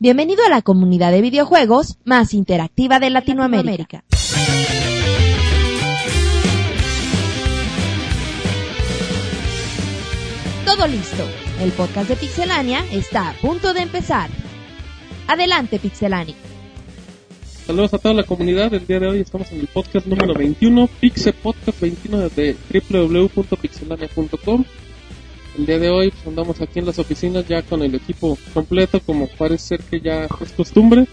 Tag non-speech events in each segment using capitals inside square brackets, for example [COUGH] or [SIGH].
Bienvenido a la comunidad de videojuegos más interactiva de Latinoamérica. Todo listo. El podcast de Pixelania está a punto de empezar. Adelante, Pixelania. Saludos a toda la comunidad. El día de hoy estamos en el podcast número 21, Pixel Podcast 21 de www.pixelania.com. El día de hoy pues, andamos aquí en las oficinas ya con el equipo completo, como parece ser que ya es costumbre.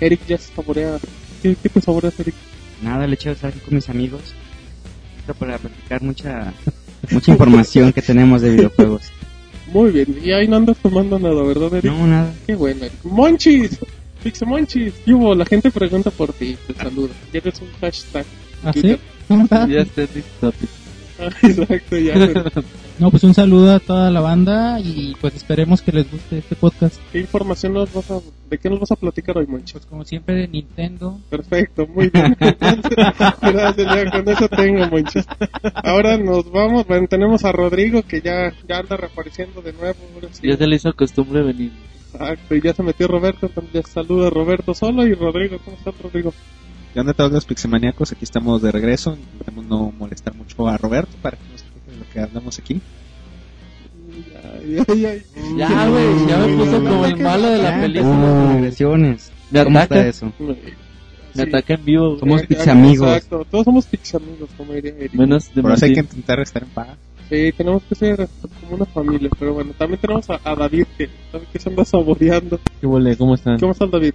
Eric ya se saborea. ¿Qué, qué te saboreas, Eric? Nada, le echo estar aquí con mis amigos. Esto para platicar mucha, mucha información que tenemos de videojuegos. [LAUGHS] Muy bien, y ahí no andas tomando nada, ¿verdad, Eric? No, nada. Qué bueno, Eric. ¡Monchis! Pixel Monchis. ¿Qué hubo? La gente pregunta por ti, te saluda. Ya eres un hashtag. ¿Ah, sí? Twitter. ¿Cómo [LAUGHS] está? Ya está listo. Ah, [LAUGHS] Exacto, ya. No, pues un saludo a toda la banda y pues esperemos que les guste este podcast. ¿Qué información nos vas a... ¿De qué nos vas a platicar hoy, Monchis? Pues como siempre de Nintendo. Perfecto, muy bien. Entonces, [LAUGHS] gracias, ya con eso tengo, Monchis. Ahora nos vamos, bueno, tenemos a Rodrigo que ya, ya anda reapareciendo de nuevo. sí. Ya se le hizo costumbre venir. Exacto, y ya se metió Roberto, entonces ya saluda a Roberto solo y Rodrigo, ¿cómo estás, Rodrigo? ¿Qué onda todos los pixemaníacos? Aquí estamos de regreso. Intentamos no molestar mucho a Roberto para que lo que hablamos aquí. Ya, ya, ya. Ya, güey, ya me puso como el malo de la película. regresiones. Me ¿Cómo ataca. está eso? Me ataca en vivo. Somos pixamigos. Exacto, todos somos pixamigos, como diría Eric. Menos de Por eso hay que intentar estar en paz. Sí, tenemos que ser como una familia, pero bueno, también tenemos a, a David que, David que se anda saboreando. ¿Qué huele? ¿Cómo están? ¿Cómo estás, David?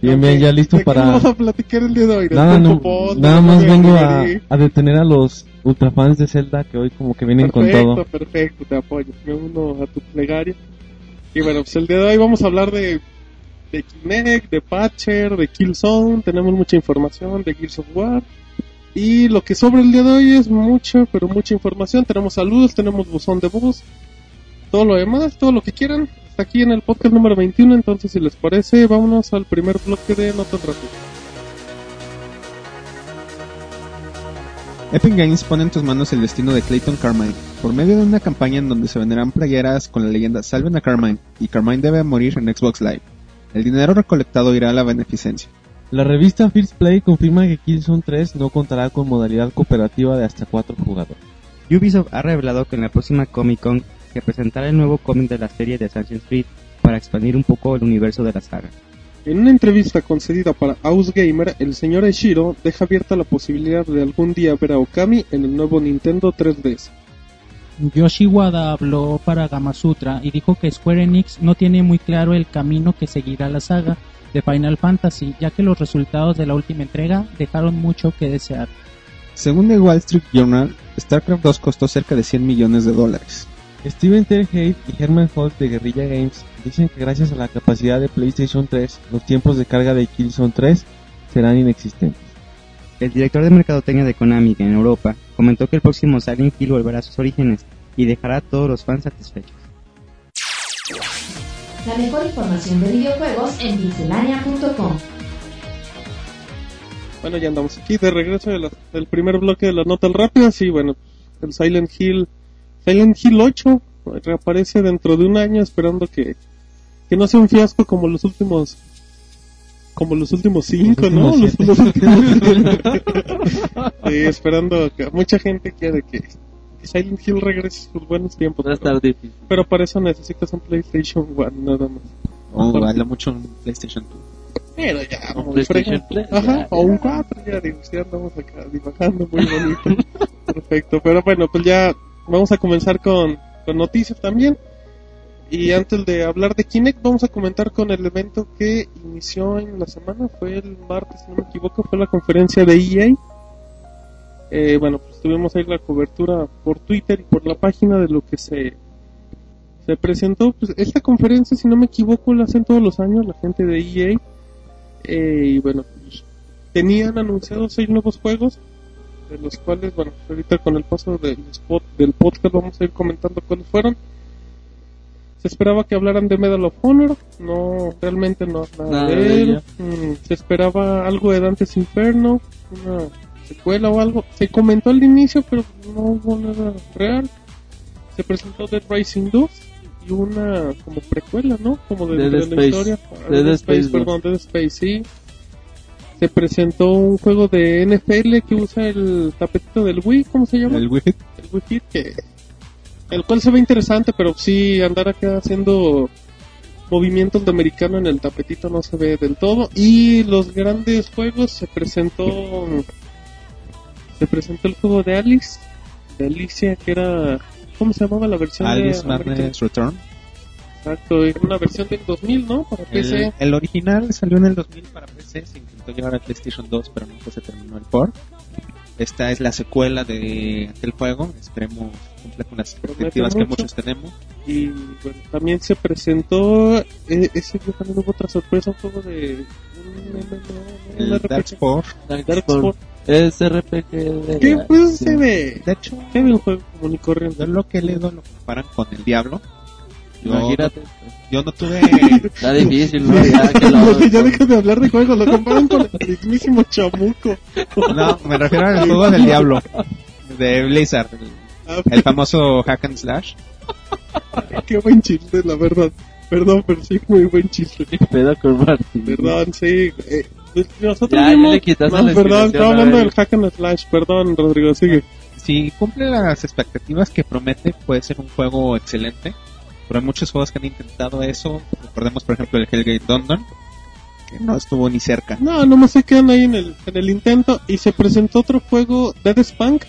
Bien, bien, ya listo ¿De qué para... vas a platicar el día de hoy? ¿Del Nada, no, nada más vengo a, a detener a los ultrafans de Zelda que hoy como que vienen con Perfecto, todo. perfecto, te apoyo. Me uno a tu plegaria. Y bueno, pues el día de hoy vamos a hablar de, de Kinect, de Patcher, de Killzone. Tenemos mucha información de Gears of War. Y lo que sobra el día de hoy es mucha, pero mucha información. Tenemos saludos, tenemos buzón de voz. Todo lo demás, todo lo que quieran. Está aquí en el podcast número 21. Entonces, si les parece, vámonos al primer bloque de Notas Rápidas. Epic Games pone en tus manos el destino de Clayton Carmine por medio de una campaña en donde se venderán playeras con la leyenda Salven a Carmine y Carmine debe morir en Xbox Live. El dinero recolectado irá a la beneficencia. La revista First Play confirma que Killzone 3 no contará con modalidad cooperativa de hasta 4 jugadores. Ubisoft ha revelado que en la próxima Comic Con se presentará el nuevo cómic de la serie de Assassin's Creed para expandir un poco el universo de la saga. En una entrevista concedida para House Gamer, el señor Eshiro deja abierta la posibilidad de algún día ver a Okami en el nuevo Nintendo 3DS. Yoshi Wada habló para Gamasutra y dijo que Square Enix no tiene muy claro el camino que seguirá la saga de Final Fantasy, ya que los resultados de la última entrega dejaron mucho que desear. Según The Wall Street Journal, StarCraft 2 costó cerca de 100 millones de dólares. Steven Terhade y Herman Holt de Guerrilla Games dicen que gracias a la capacidad de PlayStation 3, los tiempos de carga de Killzone 3 serán inexistentes. El director de mercadotecnia de Konami en Europa comentó que el próximo Silent Hill volverá a sus orígenes y dejará a todos los fans satisfechos. La mejor información de videojuegos en pixelania.com. Bueno, ya andamos aquí de regreso de la- del primer bloque de las notas rápidas y bueno, el Silent Hill, Silent Hill 8 reaparece dentro de un año esperando que, que no sea un fiasco como los últimos como los últimos cinco, ¿no? últimos Los, últimos- Sí, [LAUGHS] [LAUGHS] esperando que mucha gente quiere que, que Silent Hill regrese a sus buenos tiempos. Va a estar difícil. Pero para eso necesitas un PlayStation 1 nada más. O Aparte. habla mucho en PlayStation 2. Pero ya, Un PlayStation fregón. Plus, Ajá, ya, o un ya. 4, ya digo, ya andamos acá divagando muy bonito. [LAUGHS] Perfecto, pero bueno, pues ya vamos a comenzar con, con noticias también. Y antes de hablar de Kinect, vamos a comentar con el evento que inició en la semana, fue el martes, si no me equivoco, fue la conferencia de EA. Eh, bueno, pues tuvimos ahí la cobertura por Twitter y por la página de lo que se, se presentó. Pues esta conferencia, si no me equivoco, la hacen todos los años la gente de EA. Eh, y bueno, pues, tenían anunciados seis nuevos juegos, de los cuales, bueno, pues, ahorita con el paso del, spot, del podcast vamos a ir comentando cuáles fueron. Se esperaba que hablaran de Medal of Honor, no, realmente no, nada, Nada de de él. Mm, se esperaba algo de Dante's Inferno, una secuela o algo. Se comentó al inicio, pero no hubo nada real. Se presentó Dead Rising 2 y una como precuela, ¿no? Como de, Dead de la Space. historia. Dead Space Space, perdón, Dead Space, sí. Se presentó un juego de NFL que usa el tapetito del Wii, ¿cómo se llama? El Wii Fit. el Wii Fit, que el cual se ve interesante, pero sí andar acá haciendo movimientos de americano en el tapetito no se ve del todo. Y los grandes juegos se presentó se presentó el juego de Alice, de Alicia, que era ¿cómo se llamaba la versión Alice de? Madness Return. Exacto, era una versión del 2000, ¿no? Para PC. El, el original salió en el 2000 para PC, se intentó llevar a PlayStation 2, pero nunca se terminó el port. Esta es la secuela de aquel juego, esperemos cumpla con las expectativas que mucho. muchos tenemos. Y bueno, también se presentó eh, ese día también hubo otra sorpresa, un juego de un El RPG. Darkspore, Darkspore. Es RPG de ¿Qué la- pues sí. se ve? de hecho, Se ve un juego común y corriente. yo lo que he leído lo comparan con el Diablo. Imagínate. yo no tuve [LAUGHS] Está difícil, ¿no? Ya que lo- [LAUGHS] ya dejas de hablar de juegos, lo comparan con el mismísimo chamuco. No, me refiero al juego del diablo. De Blizzard. el- Ah, famoso hack and slash. [LAUGHS] qué buen chiste, la verdad. Perdón, pero sí, muy buen chiste. ¿Qué pedo con Martín? Perdón, sí. Eh, pues, nosotros Ya, ya vimos- le quitaste No, la perdón, estaba hablando del hack and slash. Perdón, Rodrigo, sigue. Si cumple las expectativas que promete, puede ser un juego excelente. Pero hay muchos juegos que han intentado eso. Recordemos, por ejemplo, el Hellgate London. Que no estuvo ni cerca. No, nomás se quedan ahí en el, en el intento. Y se presentó otro juego, Dead Spunk,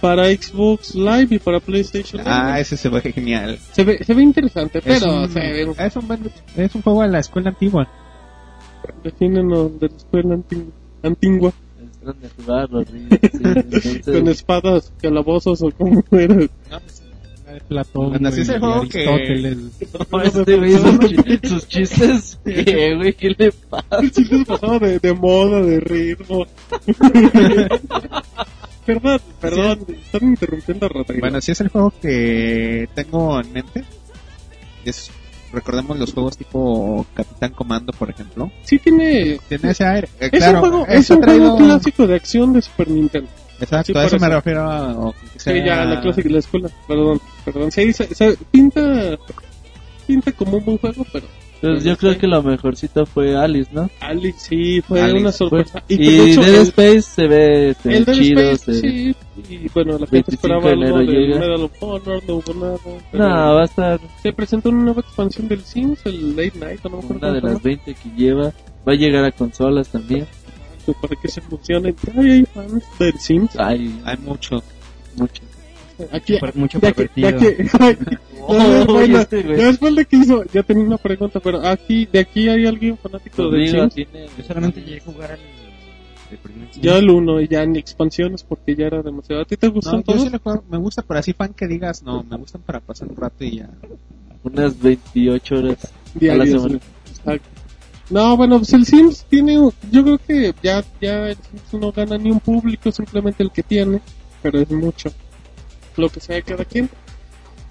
para Xbox Live y para PlayStation. Ah, Live. ese se ve genial. se, ve, se ve interesante, Es pero un, se ve es un buen- es un juego de la escuela antigua. defínenos de la escuela antigua, antigua Entran de jugar los [LAUGHS] ríos, sí, entonces- con espadas, calabozos o como era. Platón, Bueno, así es el juego que- Aristóteles. [LAUGHS] No, este güey, [LAUGHS] sus, chi- sus chistes, ¿qué, güey? ¿Qué le pasa? El chiste pasaba de, de moda, de ritmo. [LAUGHS] perdón, perdón, están interrumpiendo a Rodrigo. Bueno, sí es el juego que tengo en mente. Es, recordemos los juegos tipo Capitán Comando, por ejemplo. sí tiene... Tiene ese aire. Eh, Es claro, un juego, es un ha traído- juego clásico de acción de Super Nintendo. Exacto, Sí, a eso me refiero a... o Sí, ya, la clásica de la escuela. Perdón, perdón. Sí, se, se- pinta, pinta como un buen juego, pero Pues yo creo que lo mejorcito fue Alice, ¿no? Alice sí fue Alice, una sorpresa. Y, pues, de hecho, Dead el- Space se ve este, El chido. Space, se- sí, y bueno, la gente 25 esperaba de algo del llega. Medal of Honor, no hubo nada. pero No, va a estar Se presentó una nueva expansión del Sims, el Late Night, o no me acuerdo una de las se 20 que lleva. Va a llegar a consolas también. Llama, para que se emocionen. Ay, hay fans del Sims. Hay Hay mucho. mucho. Aquí, mucho ya que, ya que, [LAUGHS] [LAUGHS] Oh, bueno, este después de que hizo, ya tenía una pregunta, pero aquí, de aquí hay alguien fanático del Sims. tiene... Yo solamente llegué a jugar al Ya el uno, y ya ni expansiones porque ya era demasiado. ¿A ti te No, gustan yo todos? sí juego, me gusta, pero así fan que digas, no, me gustan para pasar un rato y ya. unas 28 horas a la semana. Exacto. No, bueno, pues el Sims tiene, yo creo que ya, ya el Sims no gana ni un público, simplemente el que tiene, pero es mucho lo que sea de cada quien.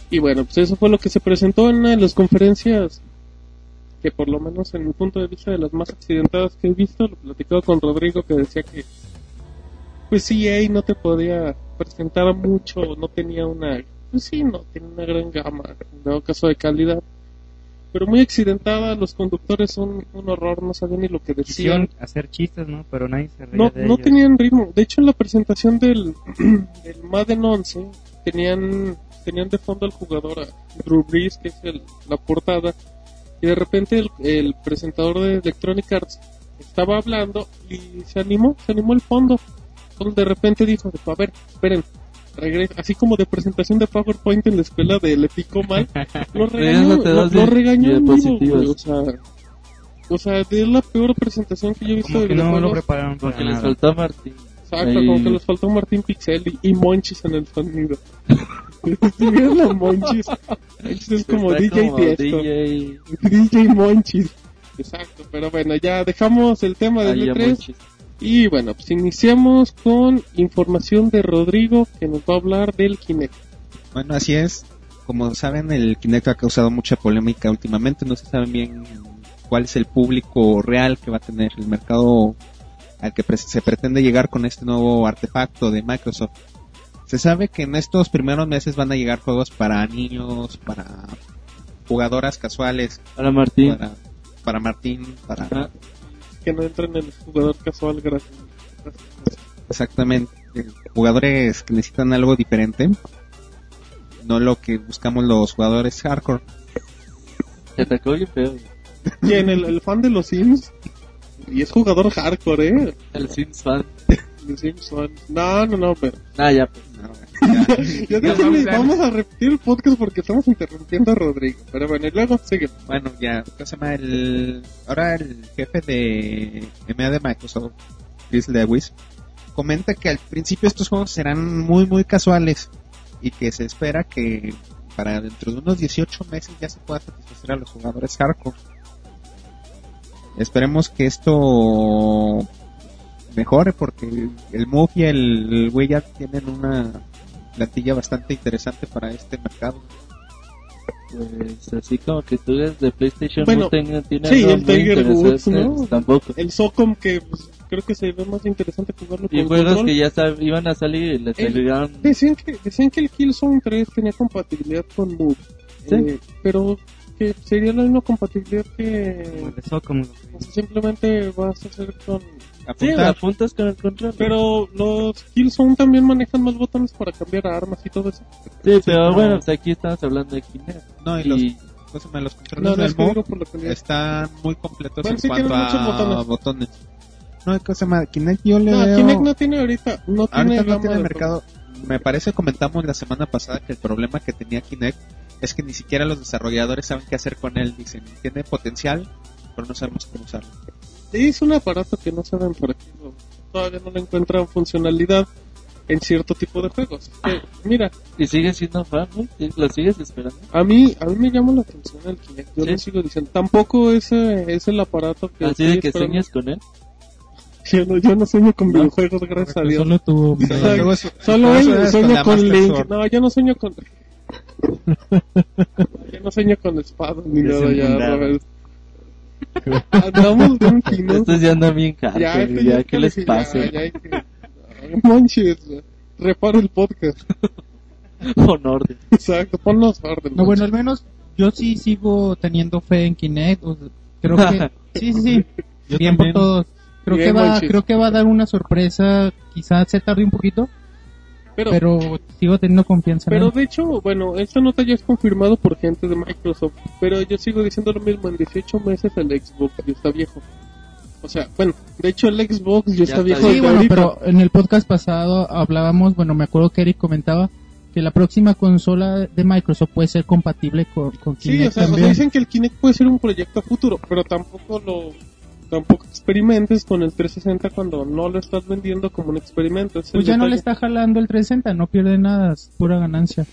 Y bueno, pues eso fue lo que se presentó en una de las conferencias que por lo menos en mi punto de vista de las más accidentadas que he visto, lo platicaba con Rodrigo que decía que pues EA no te podía presentar mucho, no tenía una, pues sí, no tenía una gran gama, en dado caso de calidad pero muy accidentada, los conductores son un horror, no sabían ni lo que decían. Quisieron hacer chistes, ¿no? Pero nadie se reía No, de no ellos. tenían ritmo. De hecho, en la presentación del, [CLEARS THROAT] del Madden 11 tenían, tenían de fondo al jugador a Drew Brees, que es el- la portada, y de repente el, el presentador de Electronic Arts estaba hablando y se animó, se animó el fondo. Entonces de repente dijo, a ver, esperen, regresa, así como de presentación de PowerPoint en la escuela de Le Pico Mal, lo [LAUGHS] regañó, lo, lo regañó en vivo, diapositivas. güey, o sea, o sea, es la peor presentación que yo he visto Como de que no lo prepararon para Porque les faltó a Martín. Exacto, Ahí- como que les faltó Martín Pixel y, y Monchis en el sonido. [LAUGHS] ves la Monchis, Monchis es como Está DJ como Tiesto. DJ... [LAUGHS] DJ Monchis. Exacto, pero bueno, ya dejamos el tema del Ay, ya E3 monchis. Y bueno, pues iniciamos con información de Rodrigo que nos va a hablar del Kinect. Bueno, así es. Como saben, el Kinect ha causado mucha polémica últimamente. No se sabe bien cuál es el público real que va a tener el mercado al que pre- se pretende llegar con este nuevo artefacto de Microsoft. Se sabe que en estos primeros meses van a llegar juegos para niños, para jugadoras casuales Para Martín. para, para Martín, para Ah, Que no entren en el jugador casual gracias. exactamente jugadores que necesitan algo diferente, no lo que buscamos los jugadores hardcore. te atacó bien feo. El, el fan de los Sims. Y es jugador hardcore, ¿eh? El Sims fan. Los Sims son... No, no, no, pero... Ah, ya. pues. [LAUGHS] Vamos a repetir el podcast porque estamos interrumpiendo a Rodrigo. Pero bueno, y luego sigue. Bueno, ya, ¿cómo se llama? El, ahora el jefe de EMEA de Microsoft, Chris Lewis, comenta que al principio estos juegos serán muy, muy casuales y que se espera que para dentro de unos 18 meses ya se pueda satisfacer a los jugadores hardcore. Esperemos que esto mejore porque el Move y el, el Wii ya tienen una plantilla bastante interesante para este mercado. Pues así como que tú eres de PlayStation Bueno, no tenga- tiene sí, el Tiger Woods, interesante, ¿no? tampoco. El Socom que pues, creo que se ve más interesante jugarlo Y con juegos control. que ya sab- iban a salir y les El- salieron. Decían que, decían que el Killzone 3 tenía compatibilidad con Move. Sí. Eh, pero que sería la misma compatibilidad Como que el de Socom. o sea, simplemente vas a hacer con... Sí, apuntas con el control. Pero los Killzone también manejan más botones para cambiar armas y todo eso. Sí, pero no. bueno, pues aquí estamos hablando de Kinect. No, y los, Y ¿cómo se llama? los controles no, del están muy completos Bueno, en sí cuanto a botones. botones. No, ¿qué se llama? Kinect yo le No, veo... Kinect no tiene ahorita, no tiene Ahorita no tiene mercado. Me parece comentamos la semana pasada que el problema que tenía Kinect es que ni siquiera los desarrolladores saben qué hacer con él. Dicen, tiene potencial, pero no sabemos cómo usarlo. Sí, es un aparato que no saben por qué no- todavía no le encuentran funcionalidad en cierto tipo de juegos. Que, mira, Y sigues siendo fan, ¿no? ¿Lo sigues esperando? a mí a mí me llama la atención el Kinect. Yo Sí. lo sigo diciendo. Tampoco es, eh, es el aparato que Así de que esperando. sueñas con él. [LAUGHS] Yo no, yo no sueño con ¿No? videojuegos, gracias a Dios. [LAUGHS] Solo tú, Solo luego él sueño la con Master Link. Sword. No, yo no sueño con. [LAUGHS] yo no sueño con espadas ni nada ya, Andamos [LAUGHS] bien finos. Estos ya andan bien Ya, hardcore, este ya, ya ¿qué es les que ya- ya que- No manches, repara el podcast. [LAUGHS] Con orden. Exacto, ponnos orden. No, bueno, al menos yo sí sigo teniendo fe en Kinect. o sea, creo que [LAUGHS] sí, sí, sí. Yo Bien por también. todos. Creo Bien, que va, creo que va a dar una sorpresa. Quizás se tarde un poquito, pero, pero sigo teniendo confianza. en pero él. de hecho, bueno, esta nota ya es confirmado por gente de Microsoft. Pero yo sigo diciendo lo mismo: en 18 meses el Xbox ya está viejo. O sea, bueno, de hecho el Xbox ya, está está viejo. Sí, bueno, ahorita. pero en el podcast pasado hablábamos, bueno, me acuerdo que Eric comentaba que la próxima consola de Microsoft puede ser compatible con, con Sí, Kinect o sea, o sea, dicen que el Kinect puede ser un proyecto futuro, pero tampoco lo tampoco experimentes con el 360 cuando no lo estás vendiendo como un experimento. Es Pues ya no le detalle. está jalando el 360, no pierde nada, es pura ganancia.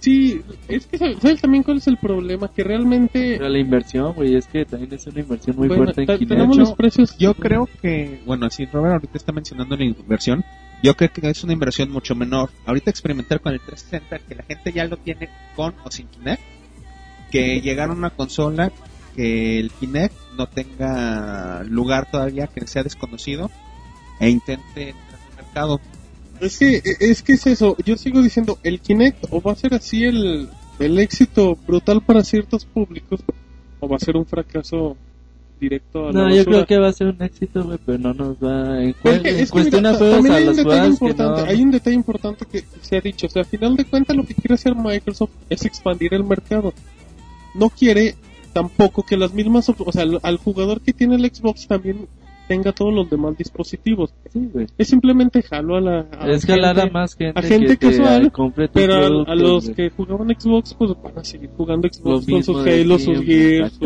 Sí, es que ¿sabes también cuál es el problema? Que realmente Pero la inversión, güey, es que también es una inversión muy bueno, fuerte en tenemos los precios. Yo creo que, bueno, si Robert ahorita está mencionando la inversión, yo creo que es una inversión mucho menor. Ahorita experimentar con el 360, que la gente ya lo tiene con o sin Kinect, que llegar a una consola que el Kinect no tenga lugar todavía, que sea desconocido, e intente entrar al mercado. Es que es que es eso. Yo sigo diciendo el Kinect o va a ser así el el éxito brutal para ciertos públicos o va a ser un fracaso directo a la No, yo creo que va a ser un éxito, güey, pero no nos va en, Pero es cue- que- en es que cuestión mira, a a hay un detalle importante, no... hay un detalle importante que se ha dicho, o sea, al final de cuentas lo que quiere hacer Microsoft es expandir el mercado. No quiere tampoco que las mismas, o sea, al, al jugador que tiene el Xbox también tenga todos los demás dispositivos. Sí, güey. Es simplemente jalo a la a Es a gente, más gente, a gente que casual, pero a, los güey. que jugaban Xbox pues van a seguir jugando Xbox con sus Halo, sus Gears,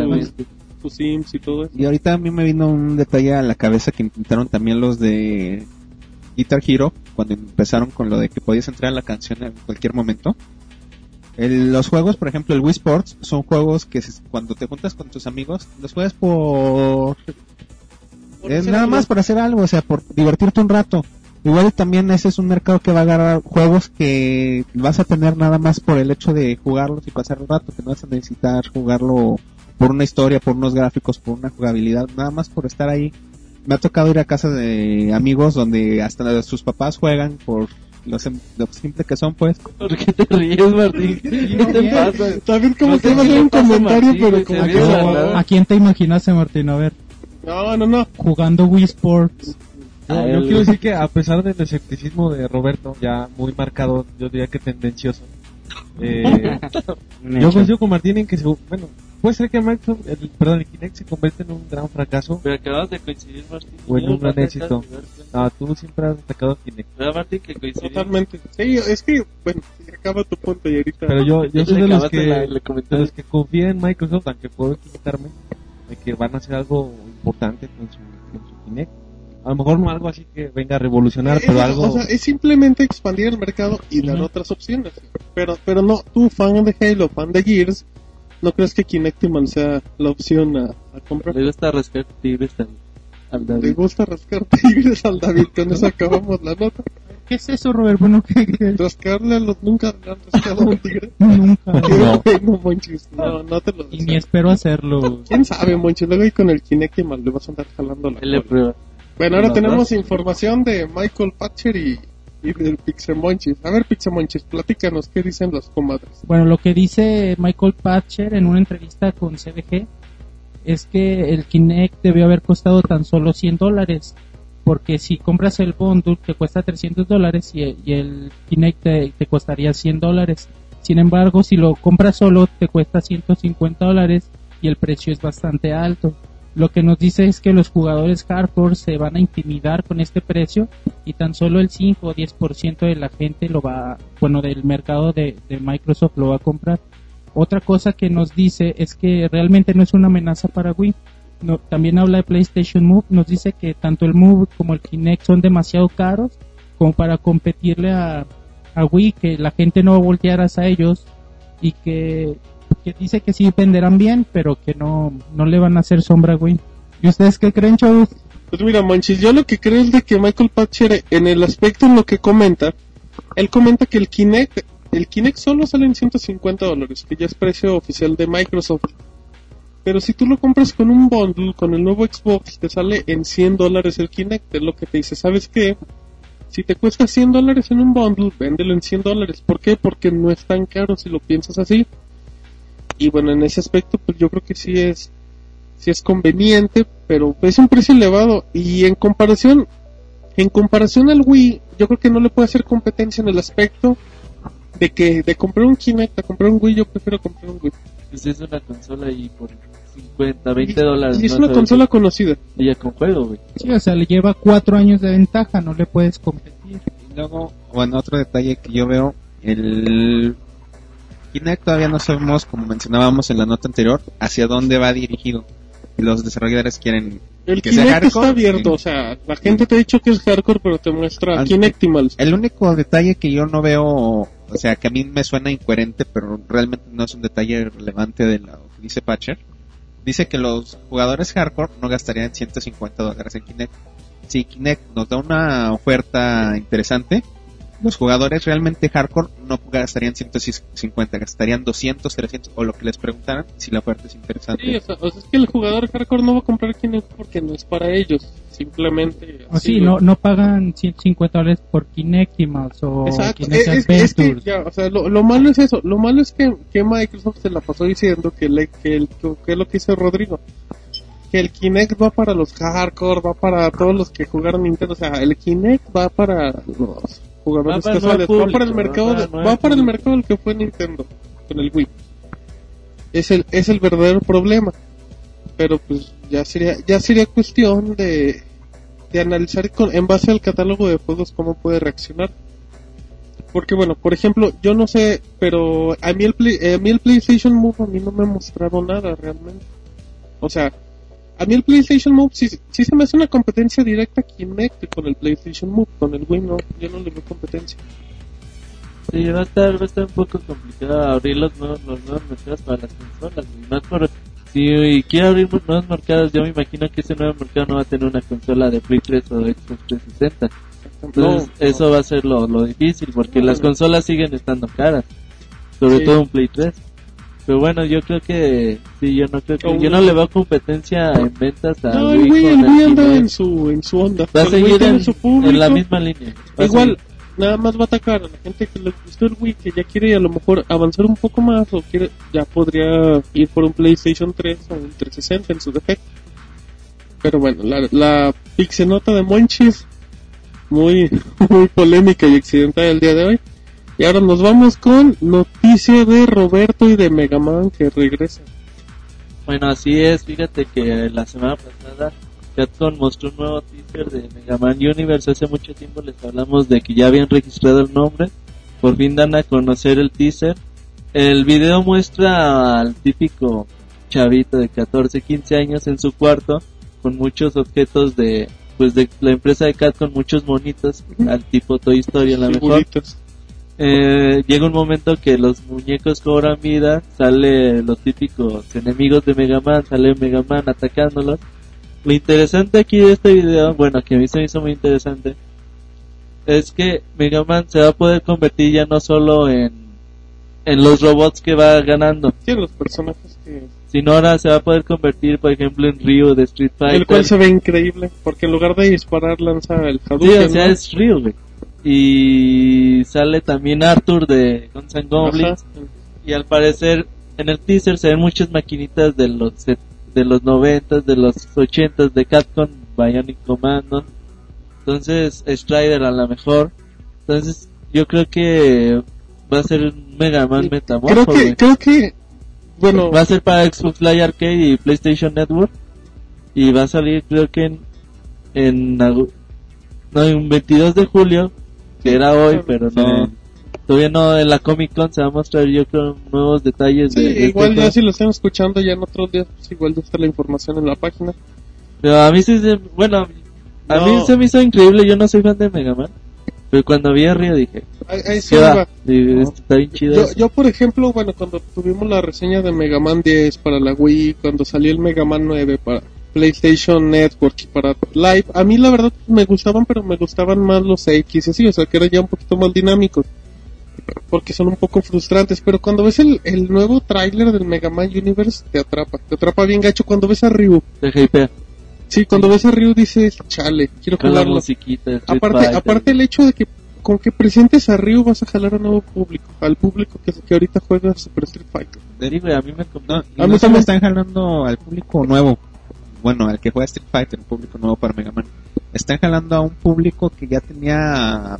sus Sims y todo eso. Y ahorita a mí me vino un detalle a la cabeza que intentaron también los de Guitar Hero, cuando empezaron con lo de que podías entrar a la canción en cualquier momento. El- los juegos, por ejemplo, el Wii Sports, son juegos que se- cuando te juntas con tus amigos, los juegas por... Por es nada algo. más por hacer algo, o sea, por divertirte un rato. Igual también ese es un mercado que va a agarrar juegos que vas a tener nada más por el hecho de jugarlos y pasar el rato, que no vas a necesitar jugarlo por una historia, por unos gráficos, por una jugabilidad, nada más por estar ahí. Me ha tocado ir a casa de amigos donde hasta sus papás juegan por lo, sim- lo simple que son, pues. ¿Por qué te ríes, Martín? [LAUGHS] ¿Qué te pasa? También como No que iba a hacer un comentario, Martín, pero como que no. ¿A quién te imaginaste, Martín? A ver, No, no, no. jugando Wii Sports. Yo, A yo quiero decir que a pesar del escepticismo de Roberto, ya muy marcado, yo diría que tendencioso, eh, [LAUGHS] yo coincido con Martín en que, se, bueno, puede ser que Microsoft, el, perdón, el Kinect se convierta en un gran fracaso, Pero acabas de coincidir, Martín. o en un gran éxito. No, tú siempre has atacado a Kinect. ¿Verdad, Martín, que? Totalmente. Sí, es que, bueno, acaba tu punto y ahorita. Pero yo, yo soy de los que, la- de los que confían en Microsoft, aunque puedo equivocarme, de que van a hacer algo importante con su, con su Kinect. A lo mejor no algo así que venga a revolucionar, Es- pero algo... O sea, es simplemente expandir el mercado y dar otras opciones. Pero, pero no, tú, fan de Halo, fan de Gears, ¿no crees que Kinectimal sea la opción a, a comprar? Le gusta rascar tigres al, al ¿Te David. gusta rascar [LAUGHS] tigres al David? Con eso acabamos la nota. ¿Qué es eso, Robert? Bueno, ¿qué, qué? Rascarle a los nunca le han rascado a un tigre. [LAUGHS] Nunca. [LAUGHS] Qué bueno, Monchis. No, no te lo Y ni espero hacerlo. ¿Quién sabe, Monchis? Luego ahí con el Kinectimal le vas a andar jalando la Él le cola. prueba. Bueno, ahora tenemos dos. información de Michael Patcher y, y del Pixemonchis. A ver, Pixemonchis, platícanos qué dicen los comadres. Bueno, lo que dice Michael Patcher en una entrevista con CBG es que el Kinect debió haber costado tan solo 100 dólares. Porque si compras el bundle te cuesta 300 dólares y, y el Kinect te, te costaría 100 dólares. Sin embargo, si lo compras solo te cuesta 150 dólares y el precio es bastante alto. Lo que nos dice es que los jugadores hardcore se van a intimidar con este precio y tan solo el 5 o 10% de la gente lo va, bueno, del mercado de, Microsoft lo va a comprar. Otra cosa que nos dice es que realmente no es una amenaza para Wii. También habla de PlayStation Move, nos dice que tanto el Move como el Kinect son demasiado caros como para competirle a, a Wii, que la gente no va a voltear hacia ellos y que, que dice que sí venderán bien, pero que no, no le van a hacer sombra a Wii. ¿Y ustedes qué creen, chavos? Pues mira, Monchis, yo lo que creo es de que Michael Patcher, en el aspecto en lo que comenta, él comenta que el Kinect, el Kinect solo sale en 150 dólares, que ya es precio oficial de Microsoft. Pero si tú lo compras con un bundle, con el nuevo Xbox, te sale en 100 dólares el Kinect. Es lo que te dice, ¿sabes qué? Si te cuesta 100 dólares en un bundle, véndelo en 100 dólares. ¿Por qué? Porque no es tan caro si lo piensas así. Y bueno, en ese aspecto, pues yo creo que sí es, sí es conveniente, pero es un precio elevado. Y en comparación, en comparación al Wii, yo creo que no le puede hacer competencia en el aspecto de que de comprar un Kinect a comprar un Wii, yo prefiero comprar un Wii. Pues es una consola y por 50, 20 dólares. Y es una consola conocida. qué- Ya con juego, güey. Sí, o sea, le lleva cuatro años de ventaja, no le puedes competir. Y luego, bueno, otro detalle que yo veo, el Kinect todavía no sabemos, como mencionábamos en la nota anterior, hacia dónde va dirigido. Los desarrolladores quieren El Que sea Kinect hardcore, está abierto, o sea, la gente te ha dicho que es hardcore, pero te muestra Ah, Kinectimals. El único detalle que yo no veo, o sea, que a mí me suena incoherente, pero realmente no es un detalle relevante de lo que dice Patcher, dice que los jugadores hardcore no gastarían 150 dólares en Kinect. Si Kinect nos da una oferta interesante, los jugadores realmente hardcore no gastarían 150, gastarían 200, 300 o lo que les preguntaran si la oferta es interesante. Sí, o sea, o sea, es que el jugador hardcore no va a comprar Kinect porque no es para ellos. Simplemente. O así sí, lo- no, no pagan 150 dólares por Kinectimals o Exacto, Kinect es, es- es que ya, o sea, lo, lo malo es eso, lo malo es que, que Microsoft se la pasó diciendo que, le, que, el, que es lo que dice Rodrigo, que el Kinect va para los hardcore, va para todos los que jugaron Nintendo, o sea, el Kinect va para los jugadores el casuales, va para el mercado, de- el va para el mercado del que fue Nintendo, con el Wii. Es el, es el verdadero problema, pero pues ya sería, ya sería cuestión de, de analizar con, en base al catálogo de juegos cómo puede reaccionar. Porque bueno, por ejemplo, yo no sé, pero a mí el, Play- eh, a mí el PlayStation Move a mí no me ha mostrado nada realmente. O sea, a mí el PlayStation Move sí, sí se me hace una competencia directa Kinect con el PlayStation Move, con el Wii no, yo no le veo competencia. Sí, va a estar, va a estar un poco complicado abrir los nuevos, los nuevos mercados para las consolas. Más por, si quiere abrir nuevos mercados, yo me imagino que ese nuevo mercado no va a tener una consola de Play 3 o de Xbox 360. Entonces, No, eso va a ser lo, lo difícil, porque No, las consolas siguen estando caras. Sobre Sí. todo un Play 3. Pero bueno, yo creo que, sí, yo no creo que, yo no le veo competencia en ventas a No, Wii con el Wii anda en su, en su onda. Va a seguir en, su público. en la misma línea. Va Igual, nada más va a atacar a la gente que le gustó el Wii, que ya quiere a lo mejor avanzar un poco más o quiere, ya podría ir por un PlayStation 3 o un 360 en su defecto. Pero bueno, la, la pixenota de Monchis, muy, [LAUGHS] muy polémica y accidental el día de hoy. Y ahora nos vamos con noticia de Roberto y de Mega Man que regresa. Bueno, así es, fíjate que la semana pasada Capcom mostró un nuevo teaser de Mega Man Universe. Hace mucho tiempo les hablamos de que ya habían registrado el nombre. Por fin dan a conocer el teaser. El video muestra al típico chavito de 14, 15 años en su cuarto con muchos objetos de pues de la empresa de Capcom, muchos monitos al tipo Toy Story a la mejor. Figuritas. Eh, llega un momento que los muñecos cobran vida, sale los típicos enemigos de Mega Man, sale Mega Man atacándolos. Lo interesante aquí de este video, bueno, que a mí se me hizo muy interesante, es que Mega Man se va a poder convertir ya no solo en, en los robots que va ganando, Sí, los personajes que... sino ahora se va a poder convertir, por ejemplo, en Ryu de Street Fighter. El cual se ve increíble, porque en lugar de disparar lanza el Sí, Hadouken, o sea, ¿no? es Ryu, güey. Y sale también Arthur de Guns N' Goblins. Ajá. y al parecer en el teaser se ven muchas maquinitas de los de los 90 de los 80 de Capcom Bionic Commando entonces Strider a lo mejor. Entonces yo creo que va a ser un Mega Man Creo Metamorpho que, creo que, bueno, va a ser para Xbox Live Arcade y PlayStation Network. Y va a salir creo que en en no en 22 de julio que era hoy pero no todavía no en la Comic Con se va a mostrar yo creo nuevos detalles sí, de, de este igual ya si lo están escuchando ya en otros días, pues igual ya está la información en la página. Pero a mí sí se, bueno, a No. mí se me hizo increíble, yo no soy fan de Mega Man. Pero cuando vi a Río dije, Ahí, ahí sí ¿qué va? No. está bien chido. Yo, yo, por ejemplo, bueno, cuando tuvimos la reseña de Mega Man 10 para la Wii, cuando salió el Mega Man 9 para PlayStation Network y para Live, a mí la verdad me gustaban, pero me gustaban más los X, así, o sea, que eran ya un poquito más dinámicos. Porque son un poco frustrantes, pero cuando ves el, el nuevo tráiler del Mega Man Universe, te atrapa, te atrapa bien gacho. Cuando ves a Ryu, Te sí, cuando ves a Ryu dices, chale, quiero jugarlo. Aparte, el hecho de que con que presentes a Ryu vas a jalar a nuevo público, al público que, que ahorita juega Super Street Fighter. Sí, güey, a mí me No, A mí no solo también. están jalando al público nuevo, bueno, al que juega Street Fighter, un público nuevo para Mega Man. Están jalando a un público que ya tenía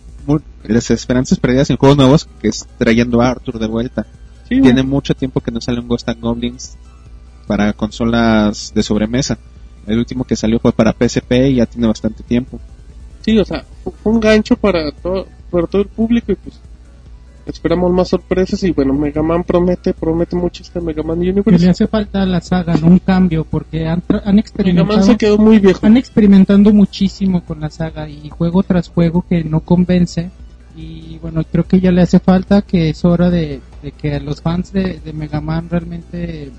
las esperanzas perdidas en juegos nuevos, que es trayendo a Arthur de vuelta. Sí, Tiene mucho tiempo que no sale un Ghost and Goblins para consolas de sobremesa. El último que salió fue para PSP y ya tiene bastante tiempo. sí, o sea, fu- fue un gancho para todo, para todo el público y pues esperamos más sorpresas y bueno, Mega Man promete, promete mucho este Mega Man Que le Universe. hace falta a la saga, ¿no? Un cambio, porque han, han Mega experimentado... Man se quedó muy viejo. han experimentando muchísimo con la saga y juego tras juego que no convence y bueno creo que ya le hace falta que es hora de, de que los fans de, de Mega Man realmente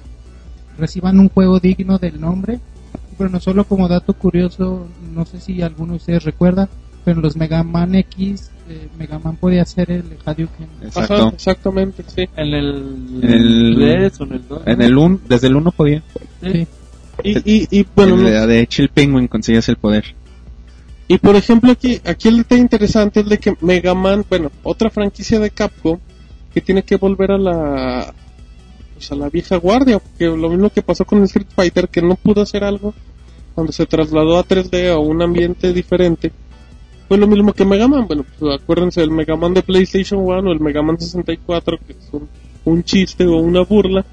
reciban un juego digno del nombre bueno solo como dato curioso no sé si alguno de ustedes recuerda pero en los Mega Man X eh, Mega Man podía hacer el Hadouken Ajá, Exacto. exactamente, sí. En el, En el- 3 o en el 2. En el un, desde el 1 podía. Sí. Y, y, y bueno, En no- la de Chill Penguin conseguías el poder. Y por ejemplo aquí, aquí el detalle interesante es de que Mega Man, bueno, otra franquicia de Capcom que tiene que volver a la pues a la vieja guardia, porque lo mismo que pasó con el Street Fighter que no pudo hacer algo cuando se trasladó a 3D a un ambiente diferente. Fue lo mismo que Mega Man, bueno, pues acuérdense del Mega Man de PlayStation 1 o el Mega Man 64 que es un, un chiste o una burla.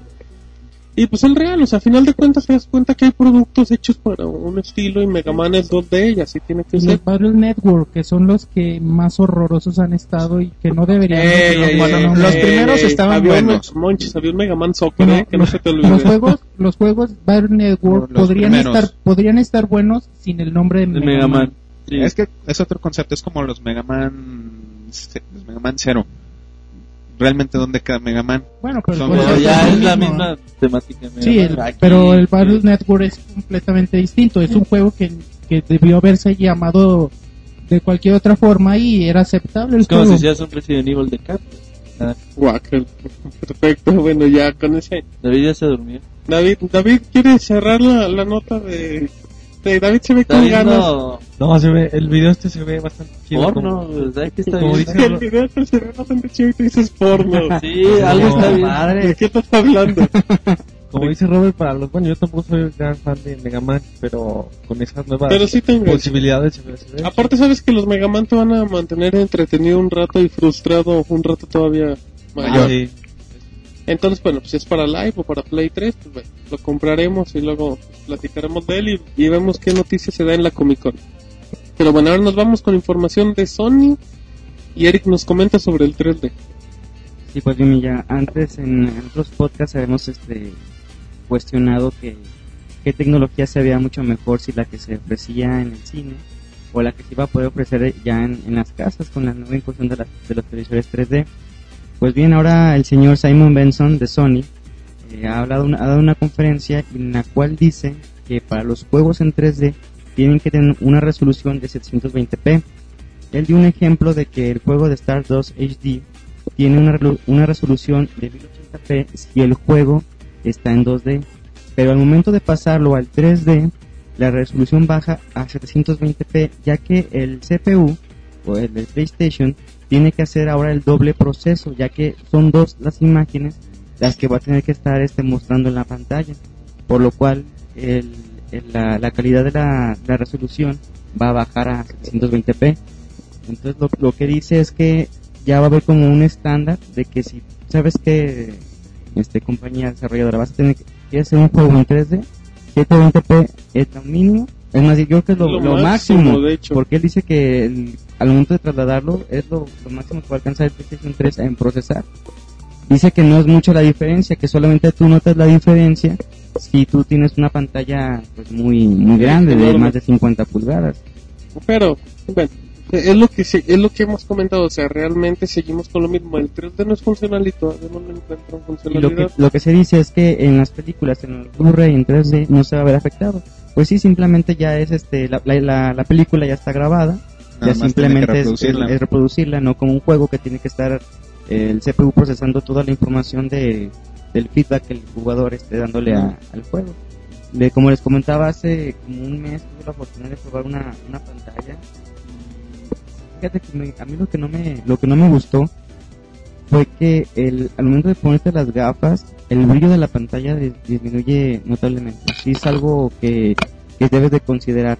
Y pues el real, o sea, a final de cuentas te das cuenta que hay productos hechos para un estilo y Mega Man es dos de ellas, y tiene que y ser. los Battle Network que son los que más horrorosos han estado y que no deberían Ey, de- ey, bueno, ey, los ey, primeros ey, estaban había un- buenos. Monchis, había un Mega Man Soccer, Bueno, eh, que no los, se te los olvide. juegos los juegos Battle Network Los podrían primeros. estar podrían estar buenos sin el nombre de De Mega, Mega Man. Man. Sí. Es que es otro concepto, es como los Mega Man, los Mega Man Zero. Realmente, ¿dónde queda Mega Man? Bueno, pero, ya es la misma temática. de Mega Sí, el- Man. Pero el sí. Battle Network es completamente distinto. Es un juego que, que debió haberse llamado de cualquier otra forma y era aceptable el Es como juego. si seas un Resident Evil de. Ah. Perfecto, bueno, ya con ese. David ya se durmió. David, David quiere cerrar la, la nota de, Sí, David se ve con ganas. no, No, se ve, el video este se ve bastante chido. porno, ¿verdad que está como bien? dice- El video este se ve bastante chido y tú dices porno. [LAUGHS] Sí, algo No, está bien. ¿De qué estás hablando? [LAUGHS] Como dice Robert, para los bueno, yo tampoco soy un gran fan de Mega Man, pero con esas nuevas Pero sí tengo. posibilidades se ve, se ve. Aparte, sabes que los Mega Man te van a mantener entretenido un rato y frustrado un rato todavía mayor. Ah, sí. Entonces, bueno, pues si es para Live o para Play 3, pues bueno, lo compraremos y luego platicaremos de él y, vemos qué noticias se da en la Comic Con. Pero bueno, ahora nos vamos con información de Sony y Eric nos comenta sobre el 3D. Sí, pues bien, ya antes en, otros podcasts habíamos este, cuestionado que qué tecnología se veía mucho mejor si la que se ofrecía en el cine o la que se iba a poder ofrecer ya en, las casas con la nueva incursión de, las- de los televisores 3D. Pues bien, ahora el señor Simon Benson de Sony eh, ha, hablado ha dado una conferencia en la cual dice que para los juegos en 3D tienen que tener una resolución de 720p. Él dio un ejemplo de que el juego de Stardust HD tiene una, una resolución de 1080p si el juego está en 2D, pero al momento de pasarlo al 3D, la resolución baja a 720p, ya que el CPU o el de PlayStation tiene que hacer ahora el doble proceso, ya que son dos las imágenes las que va a tener que estar este, mostrando en la pantalla, por lo cual el- el- la, la calidad de la, la resolución va a bajar a 720p. Entonces lo, lo que dice es que ya va a haber como un estándar de que si sabes que este compañía desarrolladora vas a tener que hacer un juego en 3D 720p es lo mínimo es más yo creo que es lo, Lo lo máximo, máximo, de hecho. porque él dice que el- al momento de trasladarlo es lo, lo máximo que va a alcanzar el PlayStation 3 en procesar dice que no es mucho la diferencia que solamente tú notas la diferencia si tú tienes una pantalla pues muy muy grande de más de 50 pulgadas Pero, bueno, es lo que se- es lo que hemos comentado, o sea, realmente seguimos con lo mismo. El 3D no es funcional y todavía no lo encuentran Y lo que, funcionalidad. lo que se dice es que en las películas, en el Blu-ray en 3D, no se va a ver afectado. Pues sí, simplemente ya es este, la, la, la- la película ya está grabada, Nada ya simplemente es, reproducirla. es- es reproducirla, no como un juego que tiene que estar el CPU procesando toda la información de, del feedback que el jugador esté dándole a- al juego. De, como les comentaba, hace como un mes tuve la oportunidad de probar una, una pantalla. Fíjate que me- a mí lo que no me, lo que no me gustó fue que el, al momento de ponerte las gafas, el brillo de la pantalla dis- disminuye notablemente. Sí es algo que, que debes de considerar.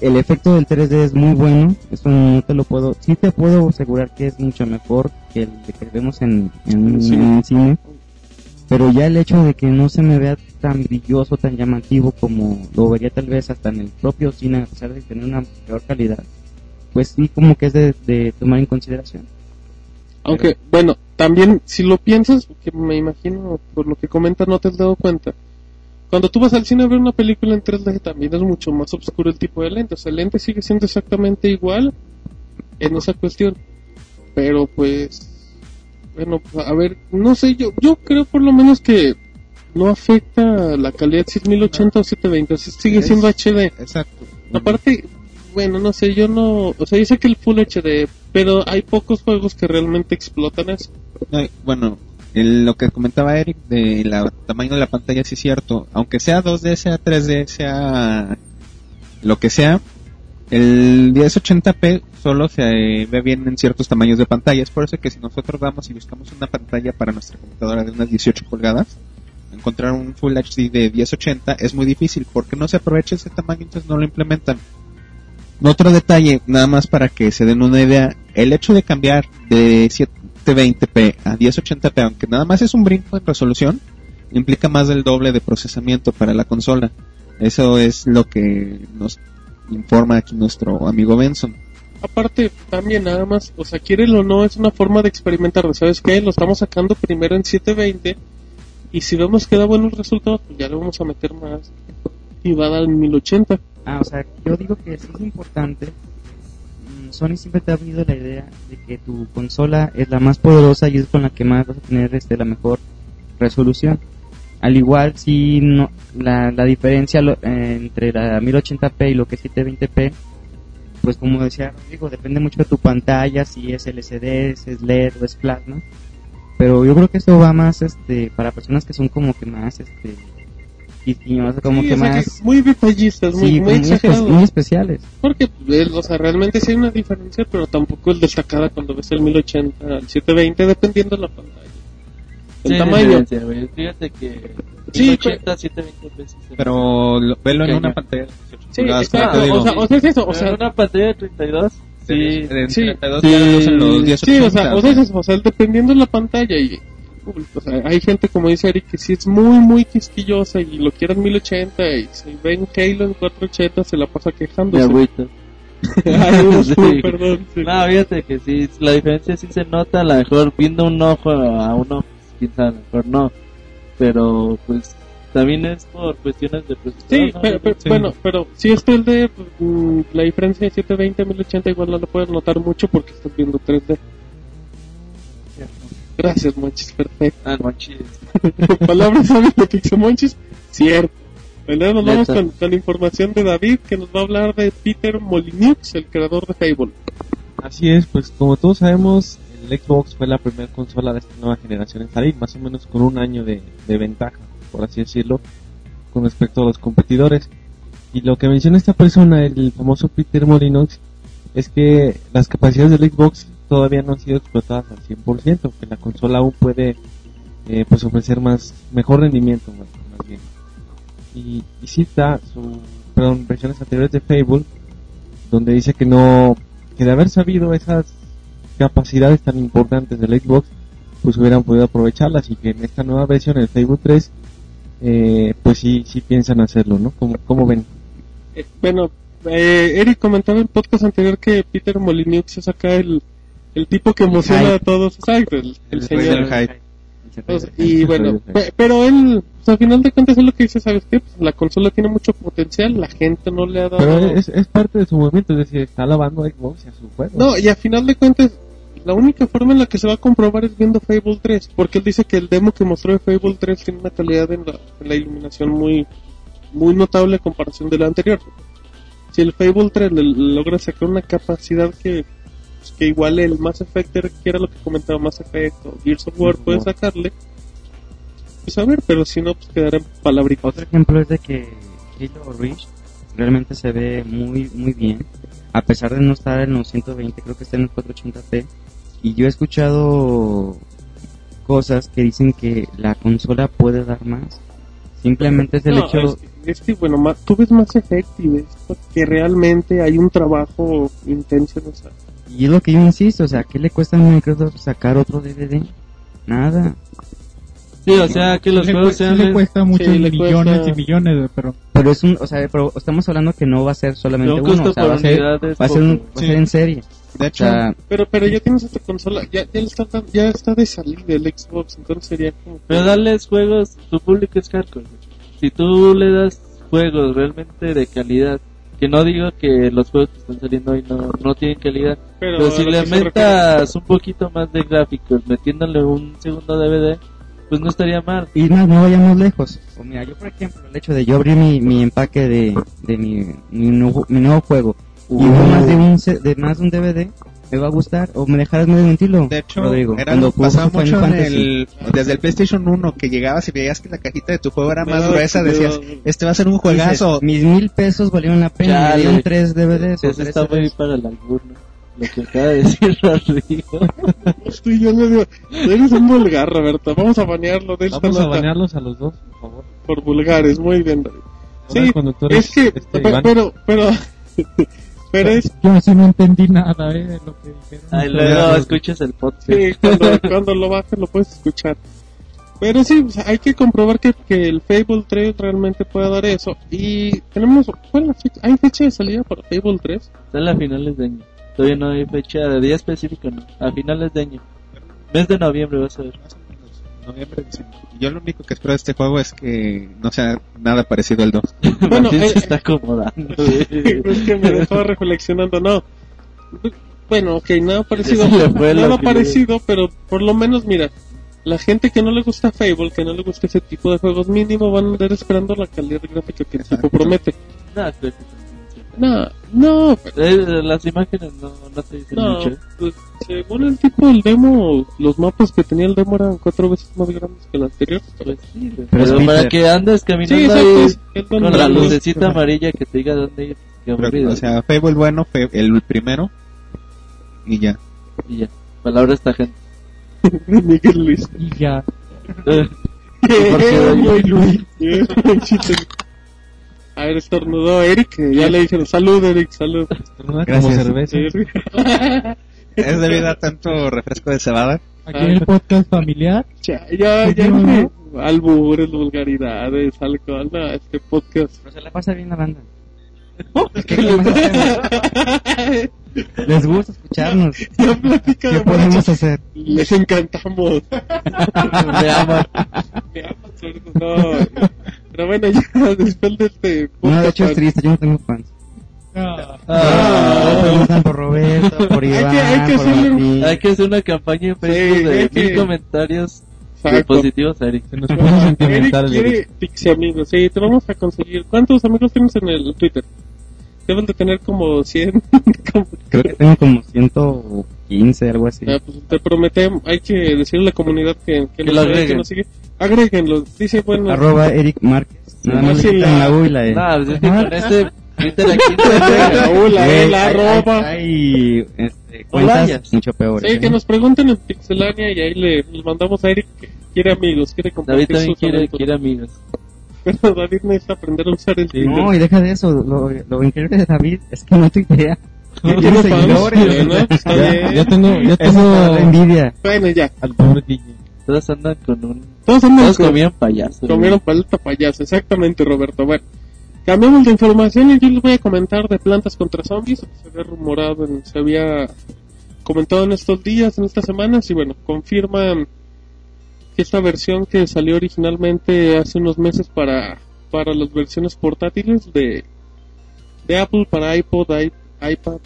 El efecto del 3D es muy bueno, eso no te lo puedo, sí te puedo asegurar que es mucho mejor que el que vemos en, en, Sí. en el cine, pero ya el hecho de que no se me vea tan brilloso, tan llamativo como lo vería tal vez hasta en el propio cine, a pesar de tener una peor calidad, pues sí como que es de, de tomar en consideración. Aunque, bueno, también si lo piensas, que me imagino por lo que comentas no te has dado cuenta. Cuando tú vas al cine a ver una película en 3D también es mucho más oscuro el tipo de lente. O sea, el lente sigue siendo exactamente igual en esa cuestión. Pero pues, bueno, a ver, no sé, yo, yo creo por lo menos que no afecta la calidad si es 1080 o 720, o sea, sigue Es- siendo HD. Exacto. Aparte, bueno, no sé, yo no, o sea, yo sé que el Full HD, pero hay pocos juegos que realmente explotan eso. Bueno, el- lo que comentaba Eric de la tamaño de la pantalla sí es cierto. Aunque sea 2D, sea 3D, sea lo que sea, el 1080p solo se ve bien en ciertos tamaños de pantalla. Es por eso que si nosotros vamos y buscamos una pantalla para nuestra computadora de unas 18 pulgadas, encontrar un Full HD de 1080 es muy difícil porque no se aprovecha ese tamaño, entonces no lo implementan. Otro detalle, nada más para que se den una idea, el hecho de cambiar de 720p a 1080p, aunque nada más es un brinco en resolución, implica más del doble de procesamiento para la consola. Eso es lo que nos informa aquí nuestro amigo Benson. Aparte, también nada más, o sea, quieren o no, es una forma de experimentar, ¿sabes qué? Lo estamos sacando primero en 720 y si vemos que da buenos resultados, pues ya le vamos a meter más y va a dar en 1080. Ah, o sea, yo digo que sí es importante. Mm, Sony siempre te ha habido la idea de que tu consola es la más poderosa y es con la que más vas a tener este, la mejor resolución. Al igual, si no, la, la diferencia lo- eh, entre la 1080p y lo que es 720p, pues como decía Rodrigo, depende mucho de tu pantalla, si es LCD, si es LED o es plasma. Pero yo creo que esto va más este, para personas que son como que más este, como Sí, que o sea, más... muy detallistas, muy, sí, muy muy, espe- exagerados. muy especiales. Porque, eh, o sea, realmente sí hay una diferencia, pero tampoco es destacada cuando ves el 1080 al 720, dependiendo de la pantalla. El Sí, tamaño. Fíjate que Sí, 80, 720 pesos. Pero lo- velo en una pantalla de 18 Sí, exacto. O sea, o sea, es eso. O sea, una pantalla de 32, sí. sí, 32 sí, son los sí, 10 Sí, o sea, o sea, es eso, o sea, dependiendo de la pantalla y hay gente como dice Eric que sí es muy muy quisquillosa y lo quiere en 1080 y si ven Halo en 480 se la pasa quejándose. agüito. [LAUGHS] Ay, [LAUGHS] Sí. perdón. sí. No, fíjate que sí, la diferencia sí se nota, a lo mejor viendo un ojo a uno, lo mejor no. Pero pues también es por cuestiones de procesador. Sí, ¿no? pero, pero- Sí. bueno, pero si es 3D, pues, mm, la diferencia de 720 a 1080 igual no la puedes notar mucho porque estás viendo 3D. Gracias, Monchis, perfecto. Ah, no, chis. [LAUGHS] Palabras sabias de Pixemonchis, cierto. Bueno, nos vamos con, con información de David que nos va a hablar de Peter Molyneux, el creador de Fable. Así es, pues como todos sabemos, el Xbox fue la primera consola de esta nueva generación en salir, más o menos con un año de, de ventaja, por así decirlo, con respecto a los competidores. Y lo que menciona esta persona, el famoso Peter Molyneux, es que las capacidades del Xbox todavía no han sido explotadas al 100%, que la consola aún puede eh, pues ofrecer más mejor rendimiento. Y, y cita su perdón, versiones anteriores de Fable, donde dice que no que de haber sabido esas capacidades tan importantes del Xbox, pues hubieran podido aprovecharlas y que en esta nueva versión, el Facebook 3, eh, pues sí, sí piensan hacerlo, ¿no? ¿Cómo, cómo ven? Eh, bueno, eh, Eric comentaba en el podcast anterior que Peter Molyneux es acá el, el tipo que emociona a todos. Exacto, el, el El señor. Entonces, y bueno, pero él, pues, al final de cuentas es lo que dice, ¿sabes qué? Pues, la consola tiene mucho potencial, la gente no le ha dado... Pero es, es parte de su movimiento, es decir, está alabando a Xbox y a su juego. No, y a final de cuentas, la única forma en la que se va a comprobar es viendo Fable 3, porque él dice que el demo que mostró de Fable 3 tiene una calidad en la, en la iluminación muy, muy notable en comparación de la anterior. Si el Fable 3 le logra sacar una capacidad que, pues, que igual el Mass Effect, que era lo que comentaba Mass Effect o Gears of War puede sacarle, pues a ver, pero si no, pues quedará en palabritas. Otro ejemplo es de que Halo Reach realmente se ve muy muy bien, a pesar de no estar en los 120, creo que está en el 480p. Y yo he escuchado cosas que dicen que la consola puede dar más. Simplemente es el No, hecho... es, que- es que, bueno, ma- tú ves y ves que realmente hay un trabajo intenso en esa. Y es lo que yo insisto, o sea, ¿qué le cuesta a Microsoft sacar otro DVD? Nada. Sí, o sea, que los le, juegos cu- sí sean... le cuesta muchos le millones cuesta- y millones, pero Pero es un, o sea, pero estamos hablando que no va a ser solamente un uno, o sea, va a ser, va a ser, un- poco. va a ser en serie. De O hecho, sea, Pero, pero ya tienes esta consola, ya, ya, está, ya está de salida el Xbox, entonces sería como. Pero darles juegos, tu público es hardcore. Si tú le das juegos realmente de calidad, que no digo que los juegos que están saliendo hoy no, no tienen calidad, Pero, si le metas un poquito más de gráficos, metiéndole un segundo DVD, pues no estaría mal. y más, no vayamos lejos. O mira, yo por ejemplo, el hecho de yo abrir mi, mi empaque de, de mi, mi, nuevo, mi nuevo juego y veo más de un de más de un DVD, me va a gustar o me dejarás medio mentirlo. de hecho, Rodrigo, era cuando pasaba mucho Final en el, desde el PlayStation 1 que llegabas y veías que la cajita de tu juego era más gruesa, decías, este va a ser un Dices, juegazo. mis mil pesos valieron la pena, Chale. me dieron tres DVDs Eso tres está muy para el albur. Lo que acaba de decir [LAUGHS] Rodrigo. Estoy yo medio. Eres un vulgar, Roberto. Vamos a banearlo de esta Vamos a nota banearlos a los dos, por favor. por vulgares. Muy bien, Sí, es que. este, pero, pero. Pero es. yo así no entendí nada eh, de lo que dijeron. Ya, luego escuchas el podcast. Sí, cuando, cuando lo bajes lo puedes escuchar. Pero sí, o sea, hay que comprobar que, que el Fable 3 realmente puede dar eso. Y tenemos. ¿cuál es la fecha? ¿Hay fecha de salida para Fable 3? Sale a finales de año. Todavía no hay fecha de día específico, no. A finales de año. Mes de noviembre vas a ver. Noviembre, diciembre. Yo lo único que espero de este juego es que no sea nada parecido al 2. [LAUGHS] Bueno, eh, se está acomodando. [LAUGHS] es que me dejó reflexionando, no. Bueno, ok, nada parecido, nada parecido, pero por lo menos, mira, la gente que no le gusta Fable, que no le gusta ese tipo de juegos mínimo, van a andar esperando la calidad gráfica que el tipo Exacto. promete. No, no, Eh, las imágenes no, no te dicen no. mucho. Pues, según el tipo del demo, los mapas que tenía el demo eran cuatro veces más grandes que el anterior. Pues sí. Pero es para que andes caminando Sí, exacto. ahí es- es con la lucecita amarilla que te diga dónde ir. Qué Pero, aburrido. o sea, Fable bueno, fue el primero. Y ya. y ya. Palabra esta gente. [LAUGHS] Miguel Luis. Y ya. [LAUGHS] [LAUGHS] qué Muy Luis. A ver, estornudó Eric, ya le dijeron salud, Eric, salud. Como Gracias. cerveza. [LAUGHS] Es debido a tanto refresco de cebada. Aquí en el podcast familiar. Ya, ya, ya, ¿no? albures, vulgaridades, alcohol, no, este podcast. Pero se la pasa bien la banda. ¿Qué hacemos? [LAUGHS] Les gusta escucharnos. [LAUGHS] Ya platica ¿Qué de podemos hacer? Les encantamos. [LAUGHS] Me aman. Me aman, sordos, no. Pero bueno, ya después de este No, de hecho es triste, yo no tengo fans. Ah, Ah. Por Roberto, por Hay que- Iván, hay que por Martín. Hay que hacer una campaña en Facebook Sí, de hay que- mil comentarios Exacto. positivos a Eric. Se nos puso sentimental Eric quiere pixie amigos, sí, te vamos a conseguir. ¿Cuántos amigos tienes en el Twitter? Deben de tener como 100. [LAUGHS] como- Creo que tengo como 115, algo así. Ah, pues te prometemos, hay que decirle a la comunidad que, que, Que nos, lo sigue, que agreguen. nos sigue. Agréguenlo, dice bueno. Arroba Eric Márquez. Nada más le quitan la- la U y la E. Nah, pues es que con este [LAUGHS] la E, la arroba. Hay, hay, este, cuentas vayas. mucho peores. Sí, ¿eh? que nos pregunten en Pixelania y ahí le, les mandamos a Eric que quiere amigos, quiere David compartir también sus quiere, quiere amigos. Pero David necesita aprender a usar el Twitter. No, y deja de eso. Lo, lo increíble de David es que no tuitea. No Que tiene seguidores. bueno, está Ya, bien. ya tengo, ya tengo envidia. Bueno, ya. al pobre. Todos andan con un... Todos andan Todos con- comían payaso. Comieron paleta payaso, exactamente, Roberto. Bueno, cambiamos de información y yo les voy a comentar de plantas contra zombies. Se había rumorado, se había comentado en estos días, en estas semanas, y bueno, confirman que esta versión que salió originalmente hace unos meses para, para las versiones portátiles de, de Apple para iPod, iPad,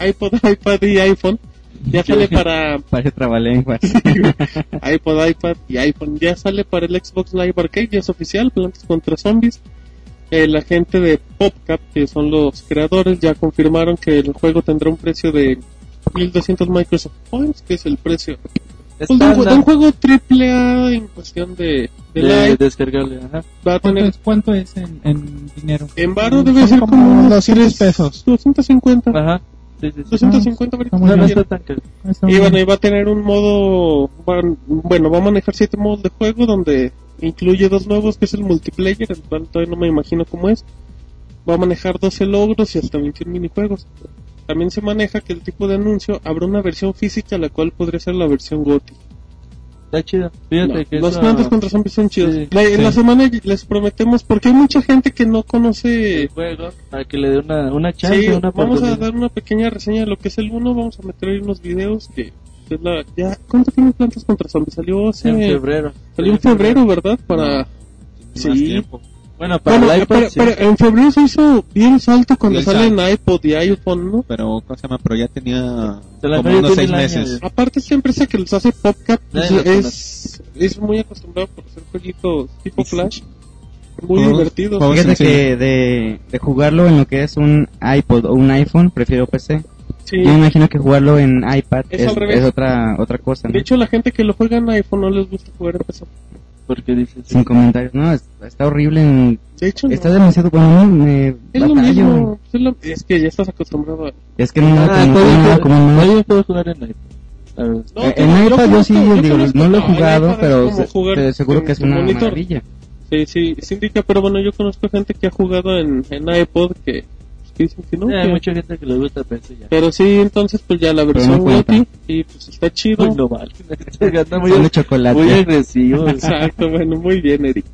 iPod, [LAUGHS] iPad y iPhone, ya sale [LAUGHS] para Parece trabalenguas. [LAUGHS] iPod, iPad y iPhone. Ya sale para el Xbox Live Arcade, ya es oficial, Plantas contra Zombies. Eh, la gente de PopCap, que son los creadores, ya confirmaron que el juego tendrá un precio de 1200 Microsoft Points, que es el precio un, de un juego triple A en cuestión de, de de, live. descargarle, ajá. Va a ¿Cuánto tener es, cuánto es en, en dinero? en varo Son debe ser como como unos 200 tres- pesos. 250. Ajá. Sí, sí, sí. 250 Ah, No, no está tan caro. Está Y bueno, y va a tener un modo, van- bueno, va a manejar siete modos de juego donde incluye dos nuevos, que es el multiplayer, el cual todavía no me imagino cómo es. Va a manejar 12 logros y hasta 21 minijuegos. También se maneja que el tipo de anuncio habrá una versión física, la cual podría ser la versión GOTY. Está chido. Fíjate No, que los eso- plantas contra zombies son chidos. Sí, La- en la semana les prometemos, porque hay mucha gente que no el conoce... juego para que le dé una, una chance, Sí, una vamos a dar una pequeña reseña de lo que es el 1, vamos a meter ahí unos videos que... es la- ya, ¿Cuánto tiene plantas contra zombies? Salió hace... en febrero. Salió en febrero, ¿verdad? Para... Más Sí. tiempo. Bueno, para Bueno, el iPad pero, sí. pero en febrero se hizo bien salto cuando Bien sale en salto. iPod y iPhone, ¿no? Pero, ¿cómo se llama? Pero ya tenía como unos seis meses. Aparte, esta empresa que les hace PopCap pues, es, es muy acostumbrada por hacer jueguitos tipo. Flash. Muy Juegos- divertidos. juegos Fíjate sencillos. que de, de jugarlo en lo que es un iPod o un iPhone, prefiero PC. Sí. Yo me imagino que jugarlo en iPad Es es, es otra otra cosa, ¿no? De hecho, la gente que lo juega en iPhone no les gusta jugar en PC. Porque dices... Sin comentarios. No, es- está horrible. En, De hecho, no. está demasiado bueno. Me es lo mismo. Es, lo- es que ya estás acostumbrado a... Es que no, Ah, como, como- puedo- como no- todavía puedo jugar en iPad. No, en iPad yo sí, conozco- digo, conozco- no lo he jugado, pero se- te seguro en que es una monitor. maravilla. Sí, sí, se indica, pero bueno, yo conozco gente que ha jugado en, en iPod que, que dicen que no. Sí, hay que- mucha gente que le gusta PC ya. Pero sí, entonces pues ya la versión no y pues está chido. Uy, no vale. Muy, [LAUGHS] chocolate. muy agresivo. Exacto, bueno, muy bien, Eric.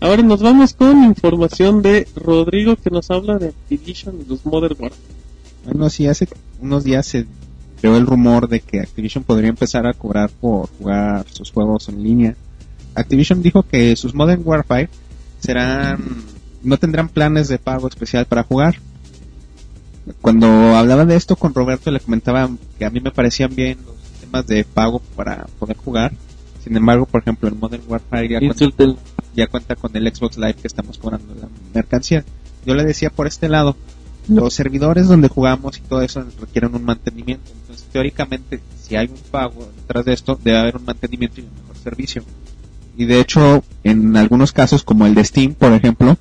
Ahora nos vamos con información de Rodrigo que nos habla de Activision y los Modern Warfare. Bueno, sí, hace unos días se creó el rumor de que Activision podría empezar a cobrar por jugar sus juegos en línea. Activision dijo que sus Modern Warfare serán no tendrán planes de pago especial para jugar. Cuando hablaba de esto con Roberto le comentaba que a mí me parecían bien los sistemas de pago para poder jugar. Sin embargo, por ejemplo, el Modern Warfare ya cuenta, ya cuenta con el Xbox Live que estamos cobrando la mercancía. Yo le decía por este lado, los servidores donde jugamos y todo eso requieren un mantenimiento. Entonces, teóricamente, si hay un pago detrás de esto, debe haber un mantenimiento y un mejor servicio. Y de hecho, en algunos casos, como el de Steam, por ejemplo,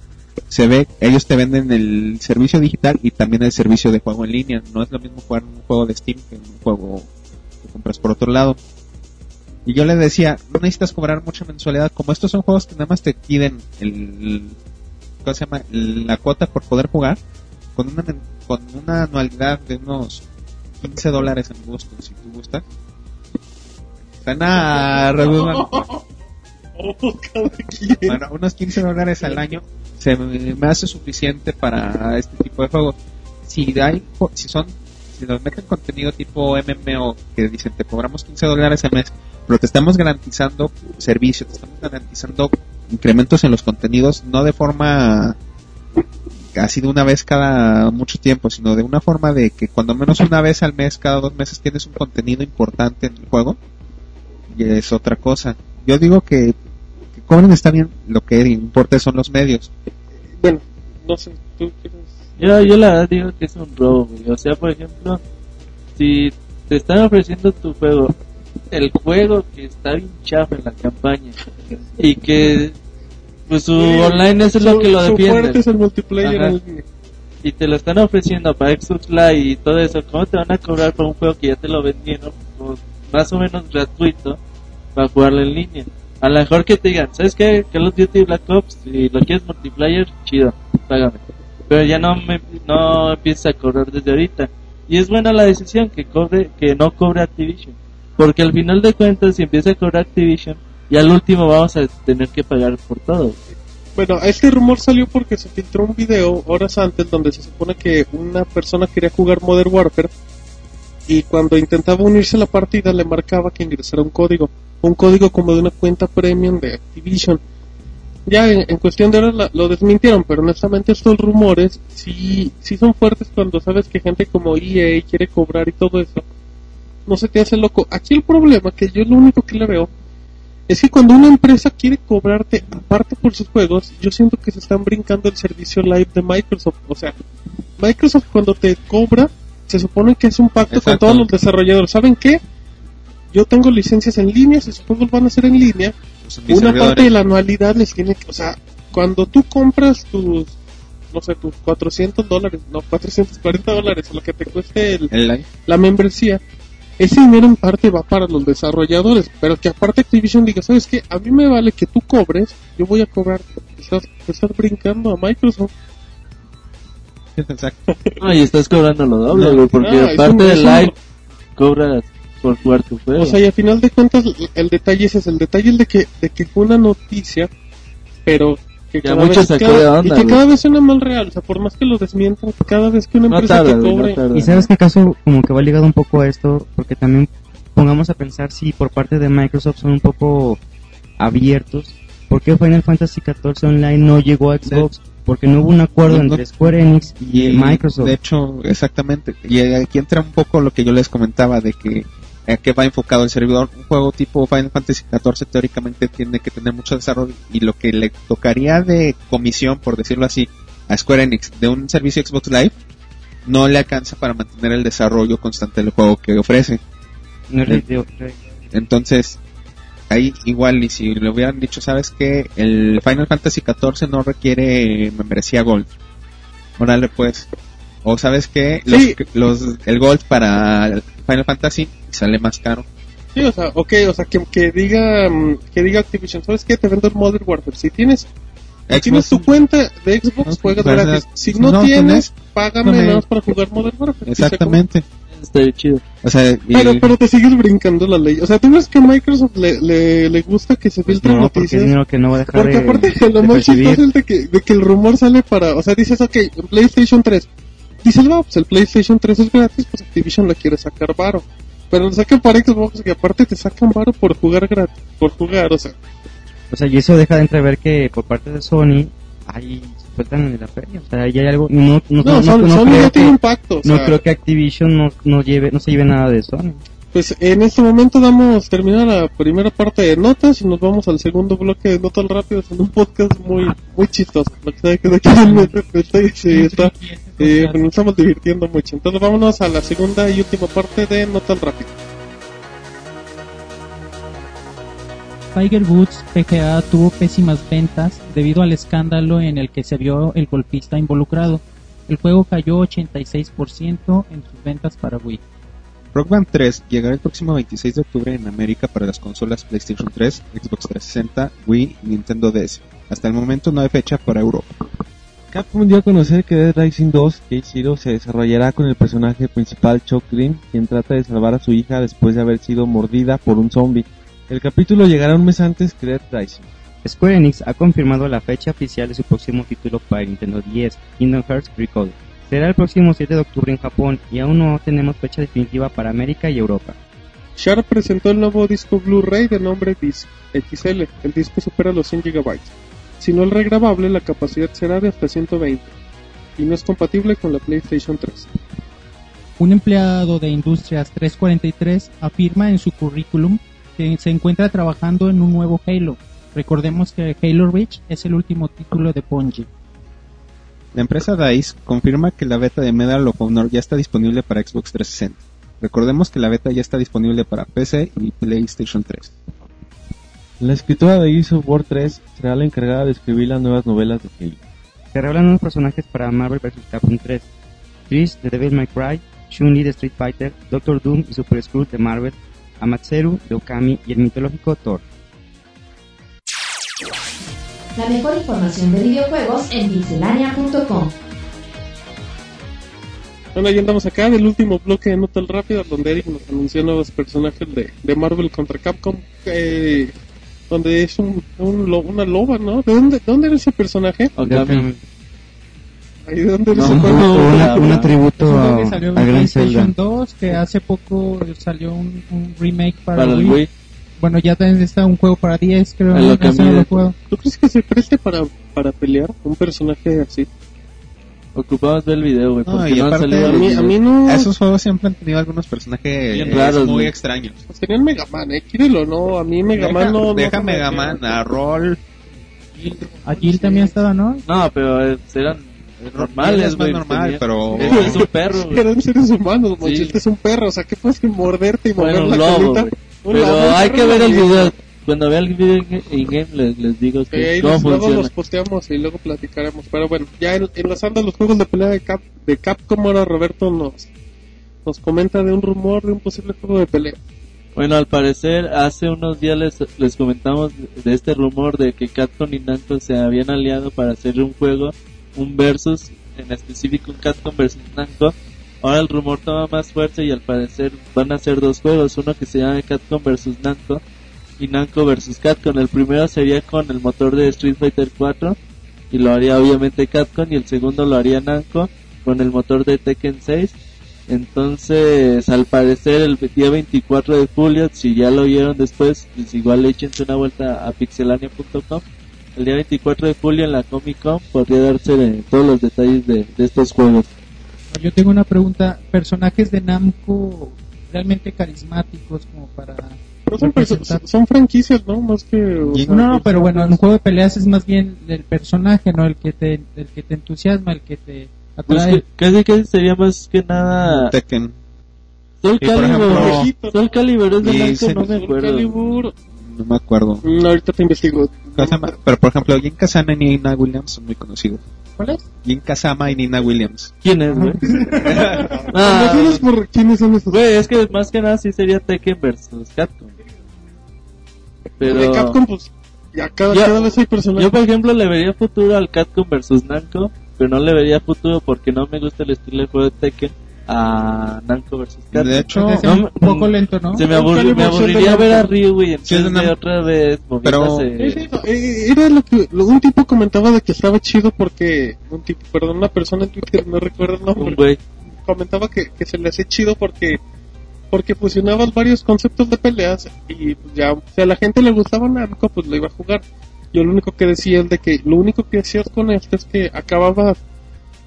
se ve, ellos te venden el servicio digital y también el servicio de juego en línea. No es lo mismo jugar un juego de Steam que un juego que compras por otro lado. Y yo le decía, no necesitas cobrar mucha mensualidad. Como estos son juegos que nada más te piden el, ¿cómo se llama? La cuota por poder jugar. Con una, con una anualidad de unos 15 dólares en gusto, si tú gustas. Suena [LAUGHS] redundante. Oh. Bueno, unos 15 dólares al año se me hace suficiente para este tipo de juegos. Si hay, si son, si nos meten contenido tipo MMO que dicen te cobramos 15 dólares al mes, pero te estamos garantizando servicio, te estamos garantizando incrementos en los contenidos, no de forma casi de una vez cada mucho tiempo, sino de una forma de que cuando menos una vez al mes, cada dos meses tienes un contenido importante en el juego, y es otra cosa. Yo digo que cobren está bien, lo que importa son los medios. Bueno, no sé, tú quieres... Yo, yo la verdad digo que es un robo, güey. O sea, por ejemplo, si te están ofreciendo tu juego, el juego que está bien chafa en la campaña y que pues su online es lo Su- que lo su defiende fuerte es el multiplayer. Ajá. en línea. y te lo están ofreciendo para Xbox Live y todo eso, ¿cómo te van a cobrar por un juego que ya te lo vendieron pues, más o menos gratuito para jugarlo en línea? A lo mejor que te digan, ¿sabes qué? Call of Duty Black Ops, si lo quieres multiplayer, chido, págame. Pero ya no me, no empieces a cobrar desde ahorita. Y es buena la decisión que cobre, que no cobre Activision. Porque al final de cuentas, si empieza a cobrar Activision, y al último vamos a tener que pagar por todo. Bueno, este rumor salió porque se filtró un video horas antes donde se supone que una persona quería jugar Modern Warfare y cuando intentaba unirse a la partida le marcaba que ingresara un código, un código como de una cuenta premium de Activision. Ya en, en cuestión de horas la- lo desmintieron, pero honestamente estos rumores sí, sí son fuertes cuando sabes que gente como EA quiere cobrar y todo eso. No se te hace loco. Aquí el problema, que yo lo único que le veo, es que cuando una empresa quiere cobrarte aparte por sus juegos, yo siento que se están brincando el servicio live de Microsoft. O sea, Microsoft cuando te cobra, se supone que es un pacto con todos los desarrolladores. ¿Saben qué? Yo tengo licencias en línea, si sus juegos van a ser en línea, mis una parte de la anualidad les tiene que, o sea, cuando tú compras tus, no sé, tus 400 dólares, no, 440 dólares, lo que te cueste el, la membresía, ese dinero en parte va para los desarrolladores, pero que aparte Activision diga, ¿sabes qué? A mí me vale que tú cobres, yo voy a cobrar. Estás, estás brincando a Microsoft. [LAUGHS] Exacto. No, y estás cobrando lo doble, No, güey, porque no, un- del live, cobras por jugar tu juego. O sea, y a final de cuentas, el detalle ese es el detalle el de que, de que fue una noticia, pero que Ya cada vez, cada- onda, y que güey. cada vez suena más real, o sea, por más que lo desmientan, cada vez que una no empresa tarda, te no cobre. Y sabes que acaso como que va ligado un poco a esto, porque también pongamos a pensar si por parte de Microsoft son un poco abiertos. ¿Por qué Final Fantasy XIV Online no llegó a Xbox? Porque no hubo un acuerdo No, no. entre Square Enix y, Microsoft. De hecho, exactamente. Y aquí entra un poco lo que yo les comentaba de que a qué va enfocado el servidor. Un juego tipo Final Fantasy XIV teóricamente tiene que tener mucho desarrollo y lo que le tocaría de comisión, por decirlo así, a Square Enix de un servicio Xbox Live no le alcanza para mantener el desarrollo constante del juego que ofrece. No es de- de- Entonces, ahí igual, y si le hubieran dicho, ¿sabes que El Final Fantasy XIV no requiere membresía Gold. Órale, pues. O ¿sabes que los, Sí. los, el Gold para Final Fantasy sale más caro. Sí, o sea, ok, o sea, que, que diga mm, que diga Activision, ¿sabes qué? Te vendo el Modern Warfare. Si tienes, si tienes tu cuenta de Xbox, No, juegas pues, gratis. Si si no, no tienes, págame nada más para jugar Modern Warfare. Exactamente. Está chido. O sea, y- Pero, pero te sigues brincando la ley. O sea, ¿tú ves que a Microsoft le, le, le gusta que se filtren no, porque es noticias? dinero que no va a dejar Porque de, aparte, de lo más chistoso es de que, de que el rumor sale para. O sea, dices, ok, PlayStation 3. Dices, no, pues el PlayStation 3 es gratis, pues Activision le quiere sacar varo. Pero lo sacan para Xbox y aparte te sacan varo por jugar gratis. Por jugar, o sea. O sea, y eso deja de entrever que por parte de Sony hay sueltan en la feria. O sea, ahí hay algo. No, no, No, no, Sony, no Sony creo ya tiene que, un pacto. o no sea, creo que Activision no, no, lleve, no se lleve nada de Sony. Pues en este momento damos terminar la primera parte de notas y nos vamos al segundo bloque de notas rápidas en un podcast muy muy chistoso. Lo que sabe que de aquí me- [LAUGHS] sí, está, pues nos estamos divirtiendo mucho. Entonces vámonos a la segunda y última parte de No tan rápido. Tiger Woods PGA tuvo pésimas ventas debido al escándalo en el que se vio el golfista involucrado. El juego cayó 86% en sus ventas para Wii. Rock Band 3 llegará el próximo 26 de octubre en América para las consolas PlayStation 3, Xbox 360, Wii y Nintendo DS. Hasta el momento no hay fecha para Europa. Capcom dio a conocer que Dead Rising 2 Cage Zero se desarrollará con el personaje principal Chuck Green, quien trata de salvar a su hija después de haber sido mordida por un zombie. El capítulo llegará un mes antes que Dead Rising. Square Enix ha confirmado la fecha oficial de su próximo título para Nintendo 10, Kingdom Hearts Recall. Será el próximo 7 de octubre en Japón y aún no tenemos fecha definitiva para América y Europa. Sharp presentó el nuevo disco Blu-ray de nombre Disc XL. El disco supera los 100 GB. Si no es regrabable, la capacidad será de hasta 120 y no es compatible con la PlayStation 3. Un empleado de Industrias 343 afirma en su currículum que se encuentra trabajando en un nuevo Halo. Recordemos que Halo Reach es el último título de Bungie. La empresa DICE confirma que la beta de Medal of Honor ya está disponible para Xbox 360. Recordemos que la beta ya está disponible para PC y PlayStation 3. La escritora de Gears of War 3 será la encargada de escribir las nuevas novelas de Halo. Se revelan nuevos personajes para Marvel vs. Capcom 3. Trish de Devil May Cry, Chun-Li de Street Fighter, Doctor Doom y Super Skrull de Marvel, Amatseru de Okami y el mitológico Thor. La mejor información de videojuegos en pixelania.com. Bueno, ya andamos acá del último bloque de Nota Rápido, donde Eric nos anunció nuevos personajes de, de Marvel contra Capcom. eh, donde es un, un lo- una loba, ¿no? ¿De dónde, dónde era ese personaje? Ahí de dónde era No, ese no, no. una- un atributo a, al gran PlayStation Zelda. 2, que hace poco salió un, un remake para, Para el Wii. Wii. Bueno, ya también está un juego para 10, creo. El ¿no? Okami Ese no lo jugado. ¿Tú crees que se preste para, para pelear un personaje así? Ocupamos ver el video, güey. No, y no aparte- A mí, a mí no... Esos juegos siempre han tenido algunos personajes Bien raros, muy güey. extraños. Pues tenían Mega Man, eh, quírelo, no, a mí Mega Man no... no deja Mega. Man a Roll. A Jill también estaba, ¿no? No, pero eh, eran normales, es más güey. normal, pero- [LAUGHS] Es un perro, [LAUGHS] güey. Eran seres humanos, este es un perro, o sea, ¿qué puedes que morderte y mover Bueno, la colita? Pero hay que ver el video. Cuando vea el video in- in-game les, les digo que cómo los- luego los posteamos y luego platicaremos. Pero bueno, ya en- enlazando los juegos de pelea de, Cap, de Capcom, ahora Roberto nos, nos comenta de un rumor de un posible juego de pelea. Bueno, al parecer, hace unos días les, les comentamos de este rumor de que Capcom y Namco se habían aliado para hacer un juego, un versus, en específico un Capcom versus Namco. Ahora el rumor toma más fuerza y al parecer van a hacer dos juegos, uno que se llama Capcom versus Namco y Namco versus Capcom. El primero sería con el motor de Street Fighter 4 y lo haría obviamente Capcom y el segundo lo haría Namco con el motor de Tekken 6 entonces, al parecer, el día 24 de julio, si ya lo vieron después, pues igual échense una vuelta a pixelania.com. El día 24 de julio en la Comic Con podría darse todos los detalles de, de estos juegos. Yo tengo una pregunta. ¿Personajes de Namco realmente carismáticos como para... Pero son, representar? son franquicias, ¿no? Más que... o Y- sea, No, no, pero personajes. bueno, en un juego de peleas es más bien el personaje, ¿no? El que te, el que te entusiasma, el que te Pues atrae. que- casi que sería más que nada Tekken. Soul Calibur. ejemplo, Soul Calibur es de Namco, se- no me acuerdo. Calibur. No me acuerdo. Mm, ahorita te investigo. Pero por ejemplo, Jin Kazama y Nina Williams son muy conocidos. ¿Cuál es? Jin Kazama y Nina Williams. ¿Quién es, güey? ¿No [LAUGHS] Ah, por quiénes son estos? güey, es que más que nada sí sería Tekken versus Capcom. Pero... De Capcom, pues, ya cada, Yo- cada vez hay personajes. Yo, por ejemplo, le vería futuro al Capcom versus Namco, pero no le vería futuro porque no me gusta el estilo de juego de Tekken a Namco versus Capcom. De hecho, no un poco lento, ¿no? Se me, aburri- me aburriría ver a. Ryu y Sí, es de otra vez Pero- sí, no, eh, era lo que lo- un tipo comentaba de que estaba chido porque un tipo, perdón, una persona en Twitter, no recuerdo el Un nombre, güey. comentaba que, que se le hacía chido porque porque fusionabas varios conceptos de peleas y pues ya, si a la gente le gustaba Namco, pues lo iba a jugar. Yo lo único que decía es de que lo único que hacías con esto es que acababas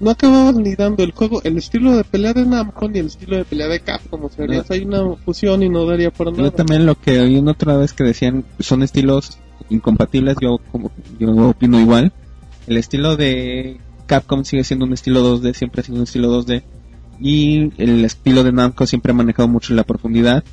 no acababas ni dando el juego, el estilo de pelea de Namco ni el estilo de pelea de Capcom, o sea, harías ahí una fusión y no daría por nada. Yo también lo que oí una otra vez que decían son estilos incompatibles, yo como yo opino igual. El estilo de Capcom sigue siendo un estilo 2D, siempre ha sido un estilo 2D. Y el estilo de Namco siempre ha manejado mucho la profundidad.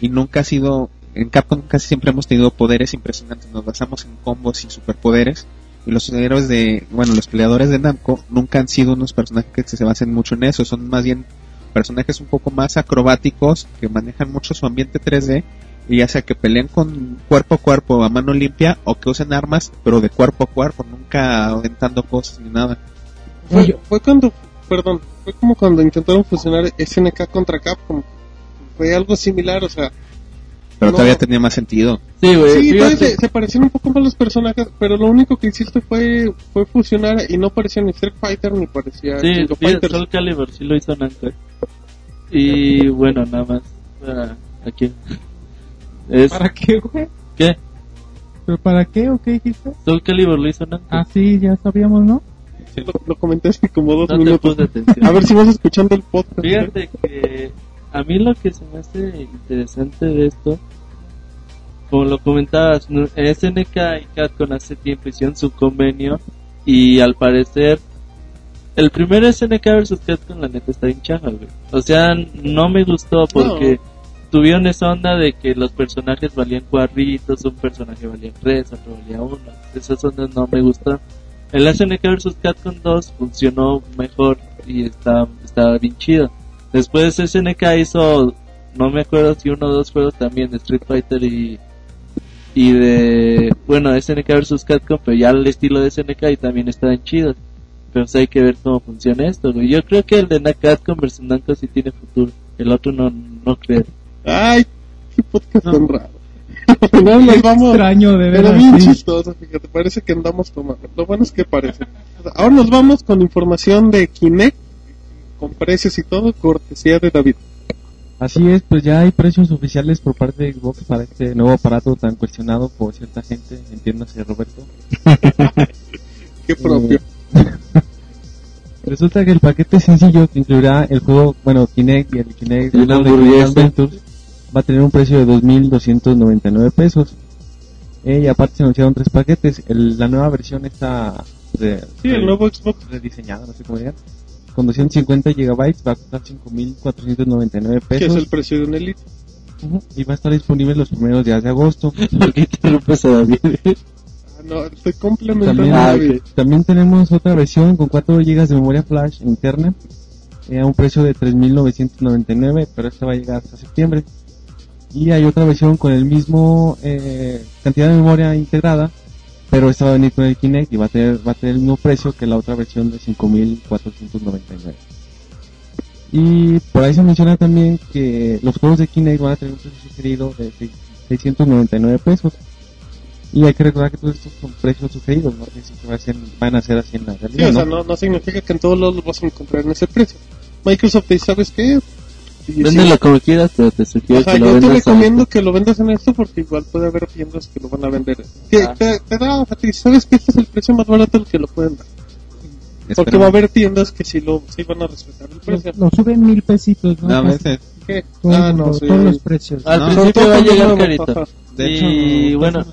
Y nunca ha sido. En Capcom casi siempre hemos tenido poderes impresionantes. Nos basamos en combos y superpoderes. Y los héroes de. Bueno, los peleadores de Namco nunca han sido unos personajes que se basen mucho en eso. Son más bien personajes un poco más acrobáticos que manejan mucho su ambiente 3D y ya sea que peleen con cuerpo a cuerpo a mano limpia o que usen armas pero de cuerpo a cuerpo nunca aventando cosas ni nada Fue, fue cuando, perdón, fue como cuando intentaron fusionar SNK contra Capcom. Fue algo similar, o sea, pero No. todavía tenía más sentido Sí, güey, sí, fíjate. entonces se, se parecían un poco más los personajes, pero lo único que hiciste fue, fue fusionar y no parecía ni Street Fighter ni parecía Sí, King of sí, Fighters. Soul Calibur sí lo hizo Namco. Y bueno, nada más. para aquí. Es, ¿Para qué, güey? ¿Qué? ¿Pero para qué o qué dijiste? Soul Calibur lo hizo Namco. Ah, sí, ya sabíamos, ¿no? Lo, lo comenté hace como dos no te minutos. puse atención. A ver si vas escuchando el podcast. Fíjate que a mí lo que se me hace interesante de esto, como lo comentabas. SNK y Capcom hace tiempo hicieron su convenio y al parecer el primer SNK versus Capcom la neta está hinchada, güey. O sea, no me gustó porque tuvieron esa onda de que los personajes valían cuadritos, un personaje valía tres, otro valía uno. Esas ondas no me gustan. El SNK vs Capcom 2 funcionó mejor y está, estaba bien chido. Después SNK hizo, no me acuerdo si uno o dos juegos también de Street Fighter y, y de, bueno, SNK vs Capcom, pero ya el estilo de SNK y también estaban chidos. Pero pues hay que ver cómo funciona esto, güey. Yo creo que el de Capcom vs Namco sí tiene futuro. El otro no, no creo. Ay, qué podcast tan raro. [LAUGHS] Final nos vamos. Extraño, de Pero verdad. bien sí. chistoso, fíjate, parece que andamos tomando. Lo bueno es que parece. Ahora nos vamos con información de Kinect, con precios y todo, cortesía de David. Así es, pues ya hay precios oficiales por parte de Xbox para este nuevo aparato tan cuestionado por cierta gente, entiéndase Roberto. [LAUGHS] Qué propio. [LAUGHS] Resulta que el paquete sencillo que incluirá el juego, bueno, Kinect y el Kinect Y de. Adventures va a tener un precio de 2.299 pesos. Eh, y aparte se anunciaron tres paquetes. El- la nueva versión está de, Sí, el nuevo Xbox. rediseñada, no sé cómo digan. Con 250 gigabytes va a costar 5.499 Que es pesos. el precio de un Elite. Y va a estar disponible los primeros días de agosto. ¿Por qué interrumpes a David? Ah, no, estoy complementando También, Ah, también tenemos otra versión con 4 GB de memoria flash interna eh, a un precio de 3.999, pero esta va a llegar hasta septiembre. Y hay otra versión con el mismo eh, cantidad de memoria integrada, pero esta va a venir con el Kinect y va a tener, va a tener el mismo precio que la otra versión de 5.499. Y por ahí se menciona también que los juegos de Kinect van a tener un precio sugerido de seis- 699 pesos. Y hay que recordar que todos estos son precios sugeridos, no sé si va a ser- van a ser así en la Sí, realidad. o sea, ¿no? no, no significa que en todos los vas a encontrar en ese precio. Microsoft dice, ¿sabes qué? Y Véndelo sí, como quieras, pero te sugiero Ajá, que lo yo te vendas a recomiendo que lo vendas en esto porque igual puede haber tiendas que lo van a vender. Que Ah. te, te da, ¿sabes que Este es el precio más barato al que lo pueden dar. Porque va a haber tiendas que sí, lo, sí van a respetar el precio. Lo, lo suben mil pesitos, ¿no? No, a veces, ¿Qué? todo- Ah, no, sí. Todos los precios. Al No, principio va a llegar carito. de hecho, y bueno,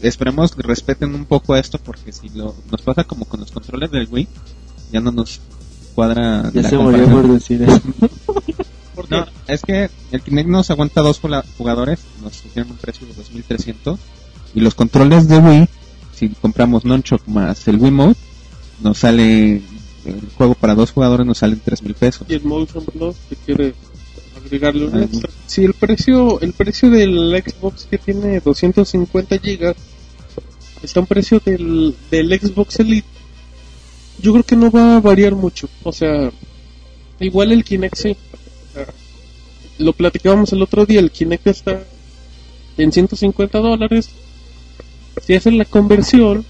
esperemos que respeten un poco esto porque si lo, nos pasa como con los controles del Wii, ya no nos cuadra ya la se murió comparación. por decir eso. No, es que el Kinect nos aguanta dos jugadores, nos tienen un precio de 2300 y los controles de Wii, si compramos Nunchuk más el Wii Mode, nos sale el juego para dos jugadores nos sale en 3000 pesos. Y el Motion Plus que quiere agregarle un extra. Si el precio, el precio del Xbox que tiene 250 gigas está un precio del, del Xbox Elite, yo creo que no va a variar mucho. O sea, igual el Kinect sí. O sea, lo platicábamos el otro día, el Kinect está en 150 dólares. Si haces la conversión,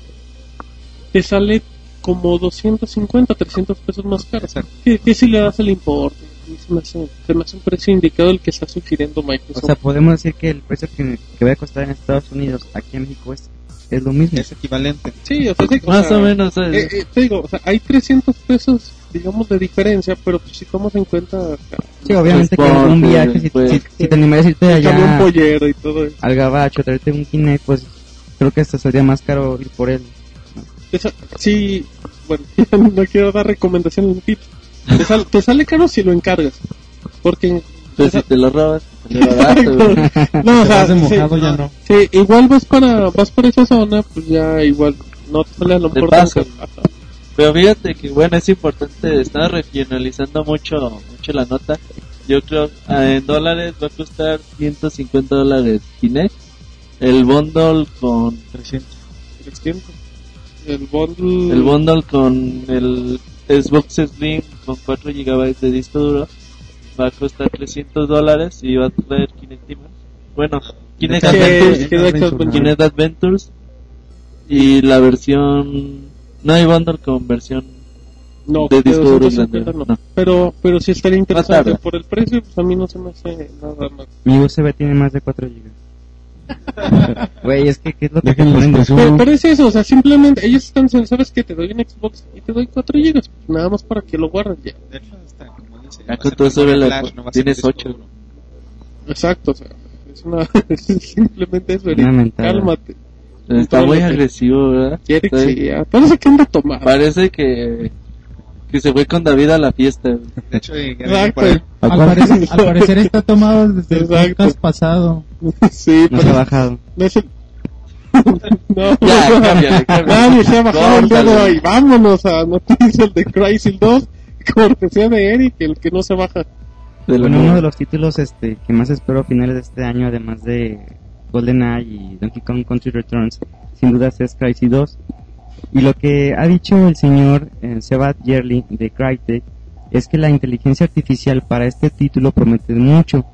te sale como 250, 300 pesos más caro. ¿Qué, qué si le das el importe? Se me, hace, se me hace un precio indicado el que está sugiriendo O Microsoft. sea, podemos decir que el precio que, que va a costar en Estados Unidos, aquí en México, es, es lo mismo. Es equivalente. sí, o sea, sí, o Más sea, o menos. ¿sabes? eh, eh, te digo, o sea, hay 300 pesos, digamos, de diferencia, pero pues, si tomas en cuenta Sí, obviamente que Transporte, un viaje, si, pues. si, si te animas a irte camión allá pollero y todo eso. al gabacho, traerte un Kinect, pues creo que hasta sería más caro ir por él. Esa- si, bueno, [LAUGHS] no quiero dar recomendaciones de tips. Te, sal- te sale caro si lo encargas. Porque Pues si te lo robas, barato, [LAUGHS] no, o Te sea, de sí, ya no. sí, igual vas para vas para esa zona, pues ya igual no te sale a lo De mejor Pero fíjate que bueno, es importante, está regionalizando mucho mucho la nota. Yo creo ah, en dólares va a costar 150 dólares Kinect. El bundle con 300. 300. El bundle el bundle con el Xbox Slim con 4 GB de disco duro va a costar 300 dólares y va a traer Kinect. Bueno, Kinect Adventures, Kinect Adventures y la versión no hay bundle con versión no, de disco duro 250 grande, no. no. Pero pero sí estaría interesante por el precio, pues a mí no se me hace nada más. Mi USB tiene más de 4 GB. [LAUGHS] Güey, es que ¿qué es lo que te ponen. Pero, pero es eso, o sea, simplemente ellos están diciendo, ¿sabes qué? Te doy un Xbox y te doy 4 GB, nada más para que lo guardes ya. De hecho, hasta como dice, Ya va a con ser todo eso memoria le- flash, no va a ser tienes disco ocho. duro. Exacto, o sea, es una [LAUGHS] simplemente eso, Eric, cálmate. Está muy que- agresivo, ¿verdad? Sí, ya, parece que anda tomado. Parece que que se fue con David a la fiesta. De hecho, Exacto. Al parecer, al parecer está tomado desde el Exacto. podcast pasado. sí, No pero se ha bajado. no es el... [LAUGHS] no, Ya, no, cámbiale, cámbiale. nadie se ha bajado el día de hoy. Vámonos a noticias de Crysis 2, cortesía de Eric, el que no se baja. Bueno, uno de los títulos este, que más espero a finales de este año, además de GoldenEye y Donkey Kong Country Returns, sin dudas es Crysis 2. Y lo que ha dicho el señor eh, Sebat Yerli de Crytek es que la inteligencia artificial para este título promete mucho.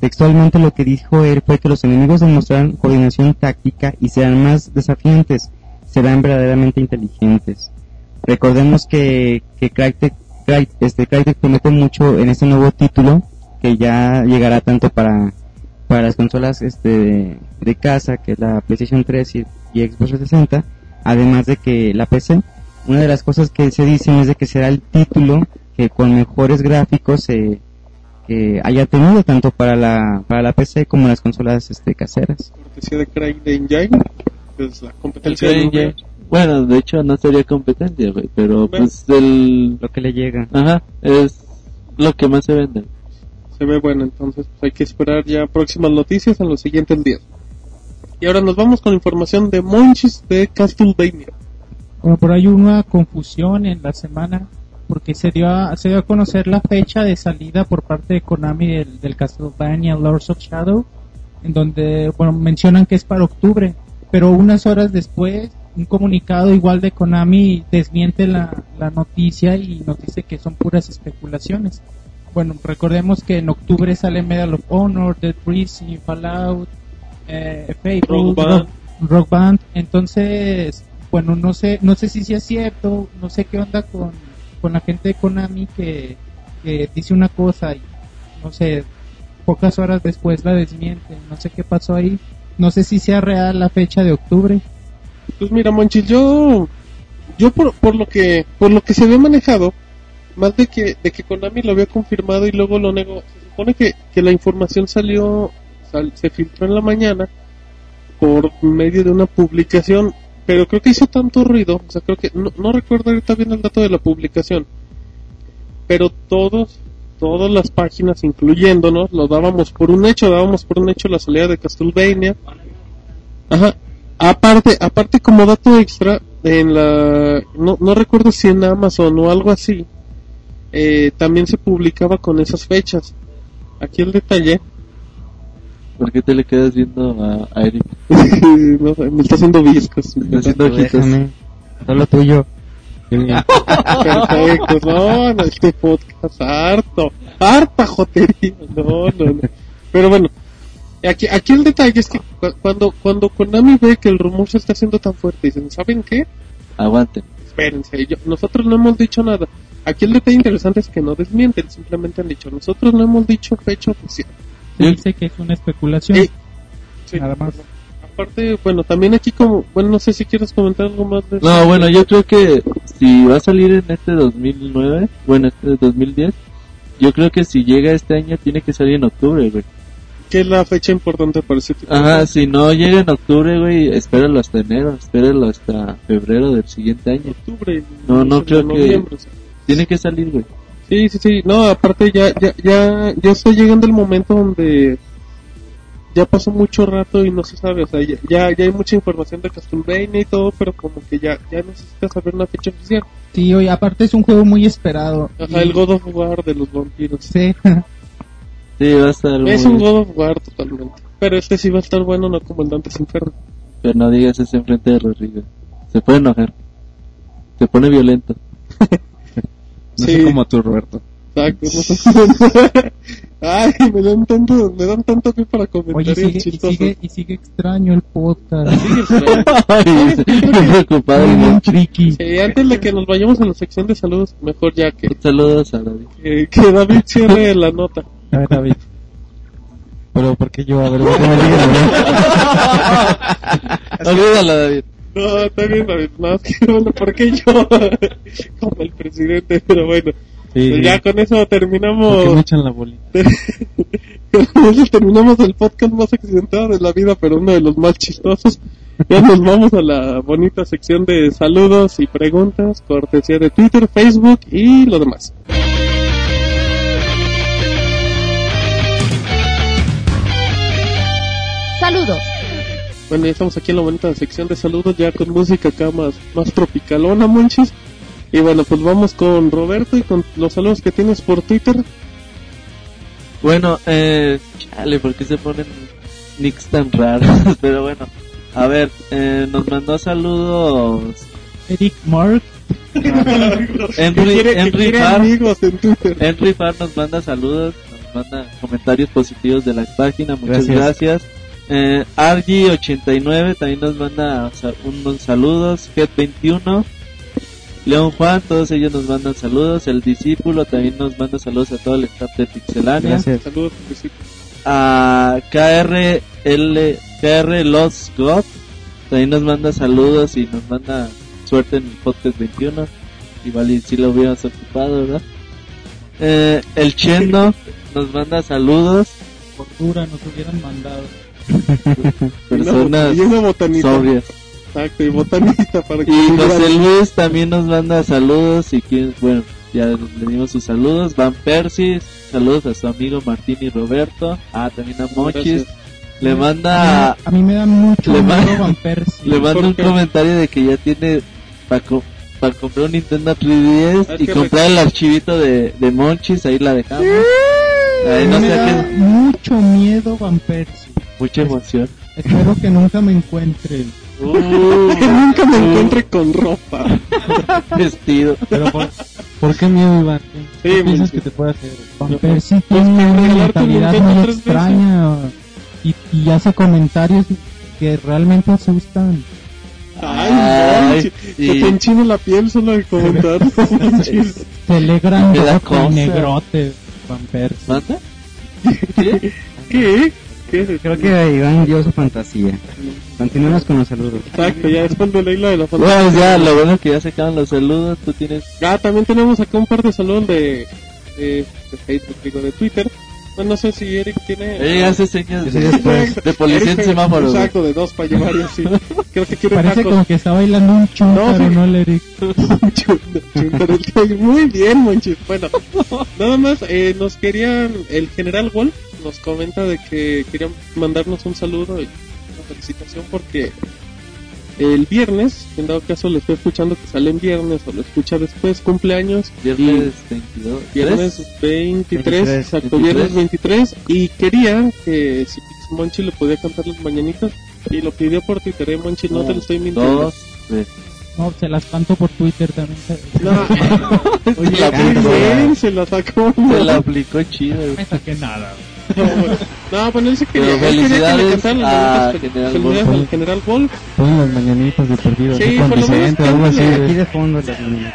Textualmente lo que dijo él fue que los enemigos demostrarán coordinación táctica y serán más desafiantes, serán verdaderamente inteligentes. Recordemos que, Crytek, Cry- este, Crytek promete mucho en este nuevo título que ya llegará tanto para, para las consolas este, de, de casa, que es la PlayStation 3 y, y Xbox 360, además de que la PC, una de las cosas que se dicen es de que será el título que con mejores gráficos se que haya tenido tanto para la para la PC como las consolas este caseras. Cortesía de Craig de Engine, que es la competencia de. Bueno, de hecho no sería competencia, güey, pero pues el Lo que le llega. ajá, es lo que más se vende. Se ve bueno, entonces pues, hay que esperar ya próximas noticias en los siguientes días. Y ahora nos vamos con información de Monchis de Castlevania. Bueno, ahí hubo una confusión en la semana porque se dio a, se dio a conocer la fecha de salida por parte de Konami del, del Castlevania Lords of Shadow, en donde bueno mencionan que es para octubre, pero unas horas después un comunicado igual de Konami desmiente la, la noticia y nos dice que son puras especulaciones. Bueno, recordemos que en octubre sale Medal of Honor, Dead Rising, Fallout, eh, Fable, Rock Band. Rock Band. Entonces, bueno, no sé, no sé si sea cierto, no sé qué onda con, con la gente de Konami que, que dice una cosa y no sé, pocas horas después la desmiente, no sé qué pasó ahí, no sé si sea real la fecha de octubre. Pues mira, Monchis, yo, yo por, por lo que, por lo que se había manejado, más de que, de que Konami lo había confirmado y luego lo negó, se supone que, que la información salió, sal- se filtró en la mañana por medio de una publicación, pero creo que hizo tanto ruido, o sea, creo que, no, no recuerdo ahorita bien el dato de la publicación, pero todos, todas las páginas, incluyéndonos, lo dábamos por un hecho, dábamos por un hecho la salida de Castlevania. Ajá. Aparte, aparte como dato extra, en la, no, no recuerdo si en Amazon o algo así, eh, también se publicaba con esas fechas. Aquí el detalle, ¿Por qué te le quedas viendo a, a Eric? [LAUGHS] no sé, me está haciendo viscos. Está haciendo ojitos. Solo tuyo. [LAUGHS] Perfecto, no, no, este podcast harto, harta jotería, no, no, no. Pero bueno, aquí, aquí el detalle es que cu- cuando, cuando Konami ve que el rumor se está haciendo tan fuerte, dicen, ¿saben qué? Aguanten. espérense, yo- nosotros no hemos dicho nada. Aquí el detalle interesante es que no desmienten, simplemente han dicho, nosotros no hemos dicho fecha oficial. Se Sí. dice que es una especulación. Eh, Sí, Nada más. Aparte, bueno, también aquí como, bueno, no sé si quieres comentar algo más de No, bueno, yo creo que si va a salir en este 2009, bueno, este 2010, yo creo que si llega este año tiene que salir en octubre, güey. ¿Qué es la fecha importante para ese tipo? de Ajá, cosas? si no llega en octubre, güey, espéralo hasta enero, espéralo hasta febrero del siguiente año. Octubre. No, no creo que- noviembre, o sea. Tiene que salir, güey. Sí, sí, sí. No, aparte ya, ya, ya, ya está llegando el momento donde ya pasó mucho rato y no se sabe. O sea, ya, ya, ya hay mucha información de Castlevania y todo, pero como que ya, ya necesitas saber una fecha oficial. Sí, oye, aparte es un juego muy esperado. Ajá, Y- el God of War de los vampiros. Sí. [LAUGHS] Sí, va a estar Es muy... un God of War totalmente. Pero este sí va a estar bueno, no como el Dante's Inferno. Pero no digas eso enfrente de Rodrigo. Se puede enojar. Se pone violento. [LAUGHS] No Sí. sé como tú, Roberto. Exacto. No sé. [LAUGHS] [LAUGHS] Ay, me dan tanto, me dan tanto pie para Oye, comentarios sigue, y sigue, y sigue extraño el podcast. Sigue extraño. Ay, preocupado. Tricky. Sí, antes de que nos vayamos a la sección de saludos, mejor ya que, Saludos a David. que, que David cierre [LAUGHS] la nota. A ver, David. Pero, ¿por qué yo? A ver, ¿por qué me digas, ¿no? Olvídalo, David. No, está bien. No, que bueno, ¿por qué yo? [LAUGHS] Como el presidente, pero bueno. Sí, Pues ya con eso ¿Por qué me terminamos. echan la bolita? [LAUGHS] con eso terminamos el podcast más accidentado de la vida, pero uno de los más chistosos. Ya nos vamos a la bonita sección de saludos y preguntas, cortesía de Twitter, Facebook y lo demás. Saludos. Bueno, ya estamos aquí en la bonita sección de saludos, ya con música acá más, más tropicalona, monchis. Y bueno, pues vamos con Roberto y con los saludos que tienes por Twitter. Bueno, eh, chale, ¿por qué se ponen nicks tan raros? [LAUGHS] Pero bueno, a ver, eh, nos mandó saludos Eric Mark. [LAUGHS] Henry, que Henry quiere Farr. Henry Farr nos manda saludos, nos manda comentarios positivos de la página, muchas Gracias. gracias. Eh, Argy89 también nos manda unos saludos, Head21, León Juan, todos ellos nos mandan saludos, el discípulo también nos manda saludos a todo el staff de Pixelania. Gracias. Saludos, Luisito. a KRL, KR God también nos manda saludos y nos manda suerte en el podcast 21 igual y si lo hubiéramos ocupado verdad eh, el Chendo nos manda saludos Cordura nos hubieran mandado. [LAUGHS] personas y una botanita. sobrias Exacto, y botanita para que y José Luis también nos manda saludos y quien bueno ya le dimos sus saludos Van Persis saludos a su amigo Martín y Roberto ah también a Mochis Gracias. le manda A mí me da mucho Le miedo manda- Van Persie. Le mando ¿Por un qué? comentario de que ya tiene para comprar un Nintendo 3DS Es y comprar el archivito de, de Monchis, ahí la dejamos. Ahí A no mí sé me a da qué, mucho miedo Van Persie. Mucha emoción. Espero que nunca me encuentren. Que nunca me encuentre con ropa. [LAUGHS] vestido. Pero, ¿por, ¿por qué miedo, Iván? ¿Qué, qué Sí, piensas que te puede hacer? Persie pues, tiene una mentalidad muy 3DS. extraña y, y hace comentarios que realmente asustan. Ay, Ay, Monchis. y- Se te enchina la piel solo de comentar. [LAUGHS] Se le gran negrote Van Persie. ¿Manda? ¿Qué? ¿Qué? Creo que Iván dio su fantasía. Continuemos con los saludos. Exacto, ya después de Leila de la fantasía. Bueno, ya, lo bueno que ya se acaban los saludos. Tú tienes. Ah, también tenemos acá un par de saludos de, de, de Facebook, digo, de Twitter. Bueno, no sé si Eric tiene... Ella hace señas Yo soy de, después. de policía en Eric, semáforo. Exacto, de dos para llevar y así. Creo que quiere Parece tacos. como que está bailando un chúntaro, No, sí. ¿no, el Eric? [LAUGHS] Chun- Muy bien, Monchis. Bueno, nada más, eh, nos querían, el general Wolf nos comenta de que querían mandarnos un saludo y una felicitación porque el viernes, en dado caso lo estoy escuchando que sale en viernes o lo escucha después, cumpleaños. Viernes 22. y Viernes 23, 23, exacto, 23. viernes 23. Y quería que si Pix Monchi le podía cantar las mañanitas. Y lo pidió por Twitter, eh, Monchi, no te lo estoy mintiendo. Dos, tres. No, se las canto por Twitter también. No. [LAUGHS] [LAUGHS] Oye, la aplicó. bien, se la sacó. Se la aplicó chido. güey. me saqué nada. [LAUGHS] No, bueno, Pero él quería que le cantaran las mañanitas, al General Wolf. Todas las mañanitas de perdido. Sí, por lo menos algo así. Aquí de fondo las niñas.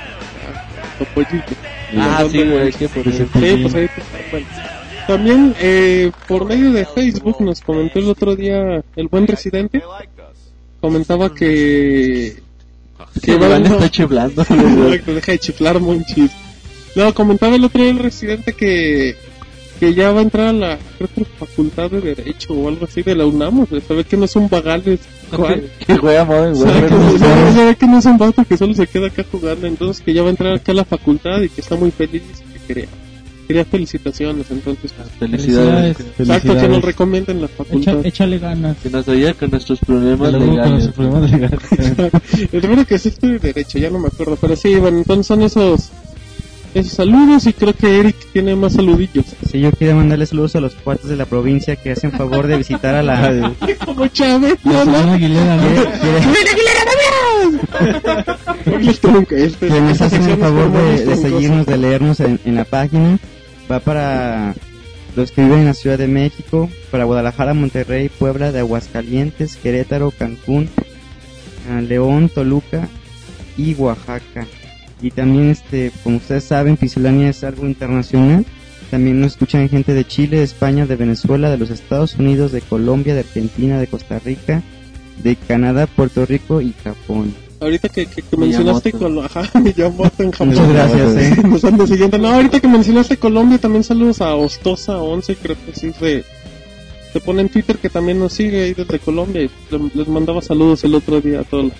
Topollito. Ah, sí, güey, que poner. Sí, pues ahí pues, bueno. También eh, por medio de Facebook nos comentó el otro día el buen residente. Comentaba que. Que va- Iván no. está chiblando. [LAUGHS] Exacto, deja de chiflar, monchis. No, comentaba el otro día el residente que. Que ya va a entrar a la, creo que facultad de Derecho o algo así de la UNAM, o sea, se ve que no es un vagal, es cual. Que juega Se ve que, no es un vato que solo se queda acá jugando, entonces que ya va a entrar acá a la facultad y que está muy feliz y que quería, quería felicitaciones, entonces pues, Felicidades. exacto, que nos recomienden la Echa- facultad. échale ganas. Que nos ayude con nuestros problemas legales. problemas legales. Espero que sí estoy de derecho, ya no me acuerdo, pero sí, bueno, entonces son esos, esos saludos y creo que Eric tiene más saludillos. Sí, yo quería mandarle saludos a los cuates de la provincia que hacen favor de visitar a la... [LAUGHS] Como Chávez, La ¿no? señora Aguilera, ¿no? [LAUGHS] [LAUGHS] Que nos esta hacen el favor de, seguirnos, de leernos en, en la página. Va para los que viven en la Ciudad de México, para Guadalajara, Monterrey, Puebla, de Aguascalientes, Querétaro, Cancún, ah, León, Toluca y Oaxaca. Y también, este, como ustedes saben, Pixelania es algo internacional. También nos escuchan gente de Chile, de España, de Venezuela, de los Estados Unidos, de Colombia, de Argentina, de Costa Rica, de Canadá, Puerto Rico y Japón. Ahorita que, que, que mencionaste. Colombia, [LAUGHS] ajá, Miyamoto en Japón. Muchas gracias, [LAUGHS] eh. Nos anda siguiendo. No, ahorita que mencionaste Colombia, también saludos a Ostosa 11, creo que sí se, se pone en Twitter que también nos sigue ahí desde Colombia. Les mandaba saludos el otro día a todos,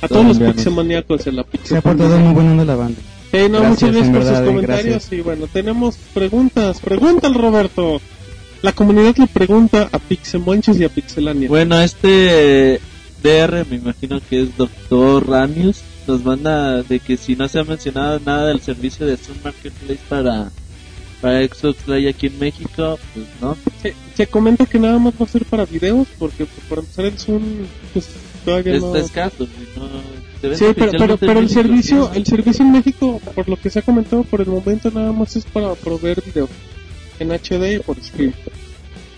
a todos los pixemaníacos en la Se pizza. ha portado muy buena onda la banda. Sí, no, Gracias, muchas gracias por verdad, sus eh, comentarios. gracias. Y bueno, tenemos preguntas. Pregúntale, Roberto. La comunidad le pregunta a Pixemonches y a Pixelania. Bueno, este DR, me imagino que es Doctor Ranius, nos manda de que si no se ha mencionado nada del servicio de Zoom Marketplace para, para Xbox Live aquí en México, pues no. Se, se comenta que nada más va a ser para videos, porque pues, para empezar el Zoom, pues no. Está escaso. no- Sí, pero, pero, pero el servicio, el servicio en México, por lo que se ha comentado por el momento, nada más es para proveer video en HD y por stream.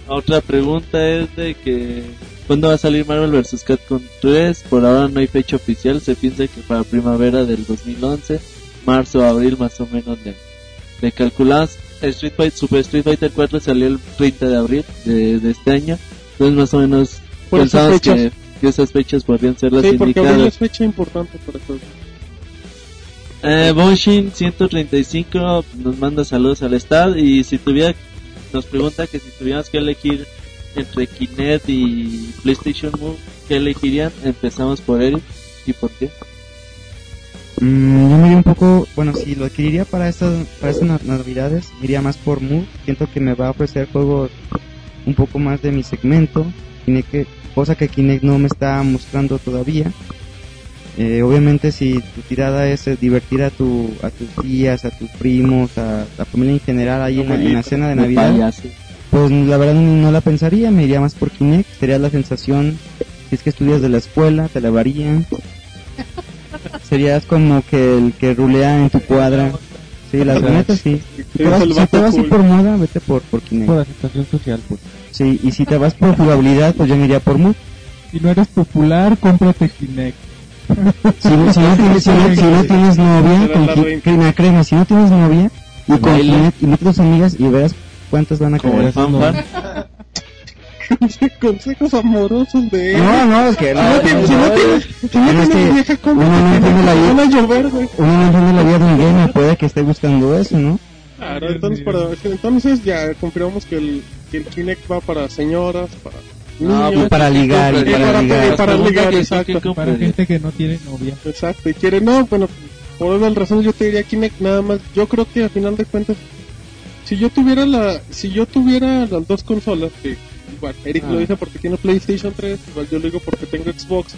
Otra pregunta es de que ¿cuándo va a salir Marvel vs. Capcom 3? Por ahora no hay fecha oficial, se piensa que para primavera del 2011, marzo o abril más o menos le, le calculamos. Street Fighter, Super Street Fighter 4 salió el 30 de abril de, de este año, entonces más o menos Por pensamos que, que esas fechas podrían ser las Sí, porque abril indicadas. es fecha importante para todo. Eh, Bonshin 135 nos manda saludos al estado y si tuviera nos pregunta que si tuviéramos que elegir entre Kinect y PlayStation Move, ¿qué elegirían? Empezamos por él y por qué. Mm, yo me iría un poco, bueno, si lo adquiriría para estas, para estas na- navidades, me iría más por Move. Siento que me va a ofrecer juegos un poco más de mi segmento, Kinect que- cosa que Kinect no me está mostrando todavía. Eh, obviamente si tu tirada es eh, divertir a, tu, a tus tías, a tus primos, a la familia en general ahí en la, en la cena de Navidad, payaso. pues la verdad no la pensaría, me iría más por Kinect, sería la sensación, si es que estudias de la escuela, te la varían. [LAUGHS] Serías como que el que rulea en tu cuadra. Sí, la Ajá. neta sí. Si te vas, si te vas por moda, vete por, por Kinect. Por aceptación social, pues. Sí, y si te vas por jugabilidad, pues yo me iría por Move. Si no eres popular, cómprate Kinect. Si, no- si no [LAUGHS] tienes, si no, si no tienes novia, con créeme, créeme, si no tienes novia, y con Baile. Kinect, y tus amigas y verás cuántas van a caer. [LAUGHS] Consejos amorosos de él. No, no, es que no, Si no tienes- si no tienes- si no tienes que vieja, uno no entiende la vida. uno no entiende la vida de un gamer, puede que esté buscando eso, ¿no? Claro, entonces, para- entonces ya confirmamos que el, que el Kinect va para señoras, para No, niños. Y para ligar, y para para- ligar. para ligar, exacto. ¿qué Para gente que no tiene novia. Exacto, y quiere, no, bueno, por una razón yo te diría Kinect nada más. Yo creo que a final de cuentas, si yo tuviera la, si yo tuviera las dos consolas, que igual Eric Ah. lo dice porque tiene PlayStation 3, igual yo lo digo porque tengo Xbox,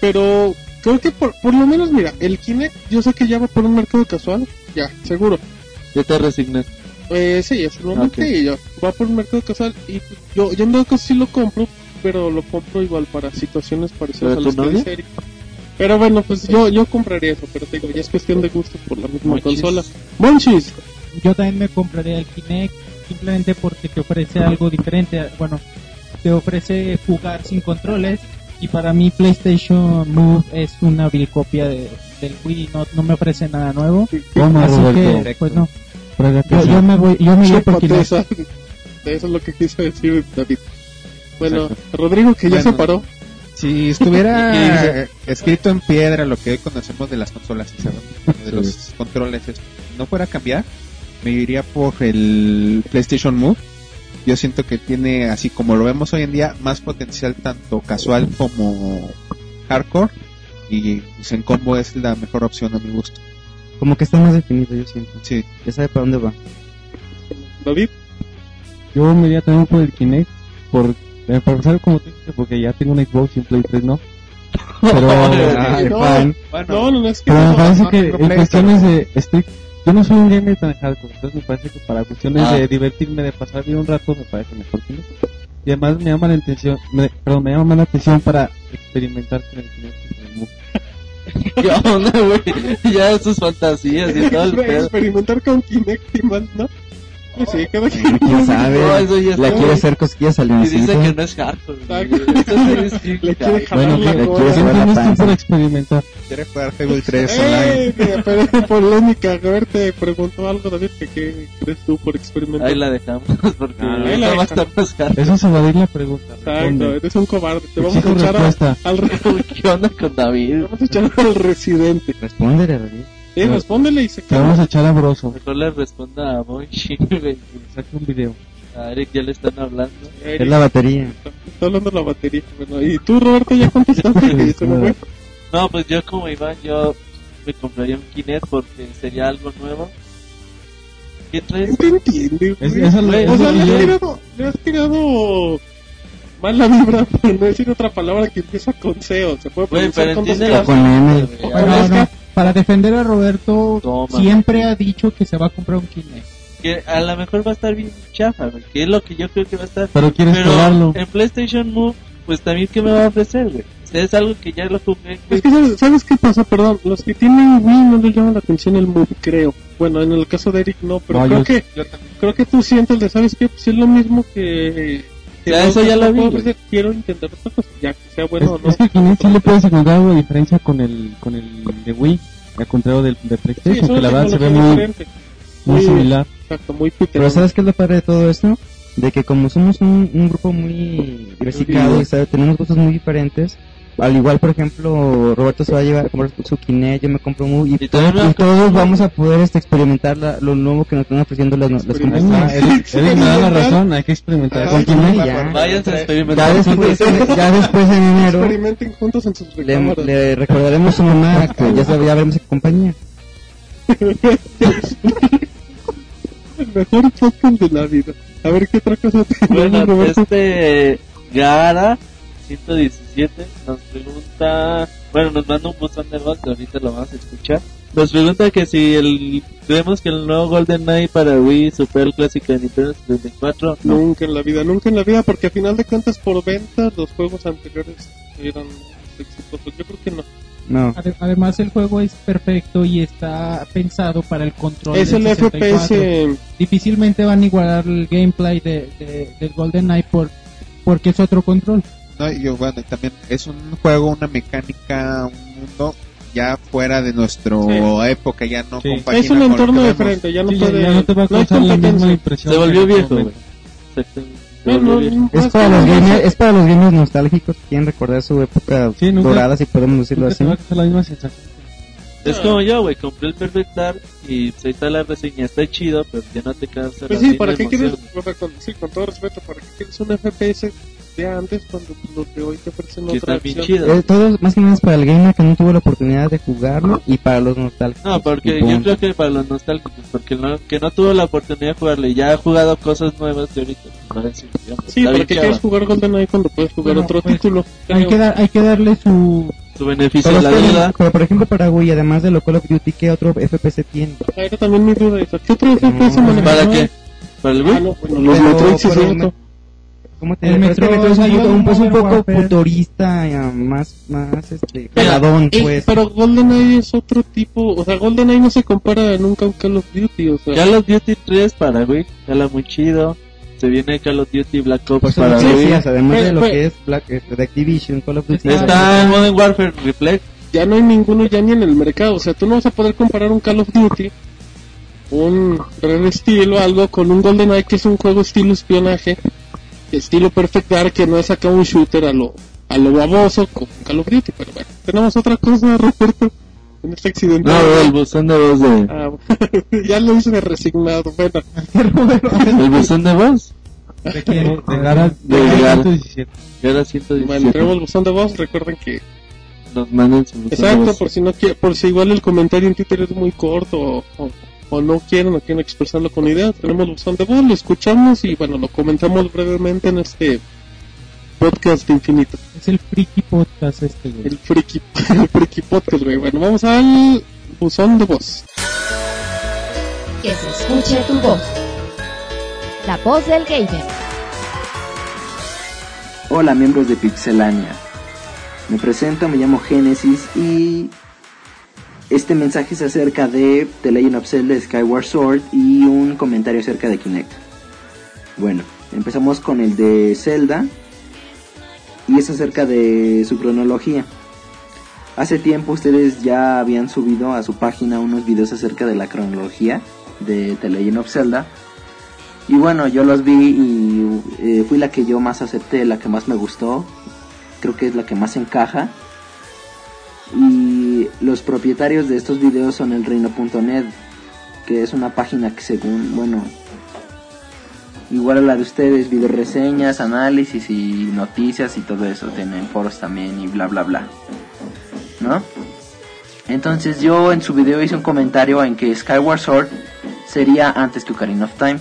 pero creo que por, por lo menos, mira, el Kinect yo sé que ya va por un mercado casual, ya, seguro. Ya te resignas. Eh, sí, es un momento Ok. y ya va por un mercado casual y yo, yo en todo caso sí lo compro, pero lo compro igual para situaciones parecidas a ¿Pero las que dice Eric. Pero bueno, pues yo, yo compraría eso, pero te digo, ya es cuestión de gustos por la misma Monchis. consola. Monchis, Yo también me compraría el Kinect simplemente porque te ofrece algo diferente. Bueno, te ofrece jugar sin controles y para mí PlayStation Move es una vil copia de, del Wii. No, no me ofrece nada nuevo. Así que, pues no. Yo, me voy, yo me iría por. [LAUGHS] Eso es lo que quiso decir David. Bueno, Exacto. Rodrigo que ya Bueno. se paró. Si estuviera [LAUGHS] escrito en piedra lo que hoy conocemos de las consolas, de los controles, no fuera a cambiar, me iría por el PlayStation Move. Yo siento que tiene, así como lo vemos hoy en día, más potencial tanto casual como hardcore. Y pues, en combo es la mejor opción a mi gusto. Como que está más definido, yo siento. Sí. Ya sabe para dónde va. David, Yo me iría también por el Kinect, por, eh, por empezar como tú porque ya tengo un Xbox y un Play 3, ¿no? Pero, [LAUGHS] Ah, el no, fan. no, no, no, es que pero me parece no, que no, en cuestiones de... Estoy, yo no soy un gamer tan hardcore, entonces me parece que para cuestiones Ah. de divertirme, de pasar bien un rato, me parece mejor Kinect. Y además me llama la atención, me, perdón, me llama más la atención para experimentar con el Kinect y con el Move. [LAUGHS] ¿Qué onda, güey? Ya sus fantasías y todo el pedo. experimentar con Kinect y más, ¿no? Sí, cada quien. ¿Quién sabe? No, eso ya Le está. quiere hacer cosquillas al Y dice que no es hardcore. sí Le quiere jalar Bueno, la le quiere ¿Qué saber la panza. experimentar? Quiere jugar Fable 3 online. ¡Eh! Pero polémica. A ver, te preguntó algo, David, que qué crees tú por experimentar. Ahí la dejamos [LAUGHS] porque Ah, ahí la va a estar más hardcore. Eso es evadir la pregunta. Exacto, responde. eres un cobarde. Te vamos a echar al, [LAUGHS] ¿Qué onda con David? [LAUGHS] vamos a echar al residente. Respóndele, David. Sí, respóndele y se Te vamos a echar a Broso. Mejor le responda a Monchi, [LAUGHS] güey. Saque un video. A Eric ya le están hablando. Eric, Es la batería. Está hablando la batería. Bueno, y tú, Roberto, ya contestaste. Fue. No, pues yo como Iván, yo me compraría un Kinect porque sería algo nuevo. ¿Qué traes? No te entiende, Es- eso lo- O sea, le has tirado, le has tirado mala vibra, por no decir otra palabra que empieza con C o se puede pronunciar con dos la Ks. con Para defender a Roberto, Toma. siempre ha dicho que se va a comprar un Kinect. Que a lo mejor va a estar bien chafa, güey. Que es lo que yo creo que va a estar. Pero quieres Pero probarlo. en PlayStation Move, pues también, ¿qué me va a ofrecer, güey? O sea, es algo que ya lo jugué. Es que, ¿sabes, ¿sabes qué pasa? Perdón, los que tienen Wii no les llama la atención el Move, creo. Bueno, en el caso de Eric no, pero No, creo yo- que creo que tú sientes de, ¿sabes qué? Pues es lo mismo que... Ya, eso ya lo vi. Quiero intentar otra cosa, ya que sea bueno o no. es que Kinect sí le puedes encontrar algo de diferencia con el, con el de Wii, al contrario del de PlayStation, que la verdad se ve muy, muy similar. Exacto, muy Pero. ¿sabes qué es lo padre de todo esto? De que como somos un, grupo muy diversificado y tenemos gustos muy diferentes, al igual, por ejemplo, Roberto se va a llevar a comprar su Kinect, yo me compro un Wii, y, Y a y todos vamos a poder este, experimentar la- lo nuevo que nos están ofreciendo las, las compañías. Ah, Eric, Eric me da la razón, hay que experimentar Ah, con Kinect. ya. ya. Váyanse a Ya experimentar. después, ya después en enero Experimenten juntos en sus le, le recordaremos a su mamá que ya, sabe, ya veremos qué compañía. El mejor podcast de la vida. A ver qué otra cosa tenemos, Bueno, Roberto. este Gara 117 nos pregunta, bueno, nos manda un buzón de voz, que ahorita lo vamos a escuchar. Nos pregunta que si el creemos que el nuevo Golden Knight para Wii supera el clásico de Nintendo 64. No. Nunca en la vida, nunca en la vida, porque a final de cuentas por ventas los juegos anteriores eran exitosos. Yo creo que no. No. Ade- Además, el juego es perfecto y está pensado para el control. Es del el 64. FPS. Difícilmente van a igualar el gameplay de, de- del Golden Knight por, porque es otro control. No, y yo, bueno, y también es un juego, una mecánica, un mundo ya fuera de nuestra Sí. época, ya no Sí. Es un entorno diferente, ya no Sí, puede. ya no te va a no causar la misma impresión. Se volvió en viejo, güey. viejo. más Es para, los gamers, es para los gamers nostálgicos que quieren recordar su época Sí, nunca- dorada, si podemos decirlo así. te va a causar la misma sensación. Es como yo, güey, compré el Perfect Dark y pues, ahí está la reseña, está chido, pero ya no te causa Pues la sí, ¿para qué quieres, con, sí, con todo respeto, ¿para qué quieres un FPS de antes cuando los de hoy te ofrecen Que otra está bien opción? chido. Eh, todo más que nada es para el gamer que no tuvo la oportunidad de jugarlo y para los nostálgicos. No, porque Y yo creo que para los nostálgicos, porque no, que no tuvo la oportunidad de jugarle, ya ha jugado cosas nuevas de ahorita. No es, digamos, Sí, está ¿para bien qué chava. quieres jugar GoldenEye cuando puedes jugar Bueno, otro pues, título? Hay que, dar, hay que darle su... Su beneficio Pero, la pero- duda. pero, por ejemplo para Wii, además de lo Call of Duty, ¿qué otro FPS tiene? Ah, Era también mi duda esa. ¿Qué otro FPS No, maneja? ¿Para qué? ¿Para el Ah, Wii? no, bueno, los Metroid sí ¿Cómo te El Metro Metro es poco- un, pues, un poco Warfare. futurista, ya, más, más este, peladón, eh, pues. pero GoldenEye es otro tipo, o sea, GoldenEye no se compara nunca a un Call of Duty, o sea, Call of Duty 3 para Wii, jala muy chido. Se viene Call of Duty Black Ops Por eso para Wii. decías, además de Pero- lo pero- que es Black, este, de Activision, Call of Duty. Está el Modern Warfare Reflect. ya no hay ninguno ya ni en el mercado, o sea, tú no vas a poder comparar un Call of Duty, un Red Steel o algo con un GoldenEye que es un juego estilo espionaje, estilo Perfect Dark que no es acá un shooter a lo a lo baboso como Call of Duty, pero bueno, tenemos otra cosa, Roberto. en este accidente. No, el buzón de voz de... Ah, [LAUGHS] ya lo hice resignado. Bueno, [LAUGHS] ¿El buzón de voz? ¿De quién? De Gara, De de Gara Gara. 117. Gara 117. bueno, tenemos el buzón de voz. Recuerden que Nos mandan su buzón de Exacto, voz. por si no quiere, por si igual el comentario en Twitter es muy corto o, o- o no quieren o quieren expresarlo con idea, tenemos el buzón de voz, lo escuchamos y bueno, lo comentamos brevemente en este podcast de infinito, Es el friki podcast este, güey. el friki, [LAUGHS] el friki podcast, güey. Bueno, vamos al buzón de voz. Que se escuche tu voz. La voz del gamer. Hola miembros de Pixelania. Me presento, me llamo Genesis y este mensaje es acerca de The Legend of Zelda Skyward Sword y un comentario acerca de Kinect. Bueno, empezamos con el de Zelda y es acerca de su cronología. Hace tiempo ustedes ya habían subido a su página unos videos acerca de la cronología de The Legend of Zelda. Y bueno, yo los vi y eh, fui la que yo más acepté, la que más me gustó. Creo que es la que más encaja. Y los propietarios de estos videos son el reino.net, que es una página que según, bueno, igual a la de ustedes, video reseñas, análisis y noticias y todo eso. Tienen foros también y bla bla bla. ¿No? Entonces yo en su video hice un comentario en que Skyward Sword sería antes que Ocarina of Time.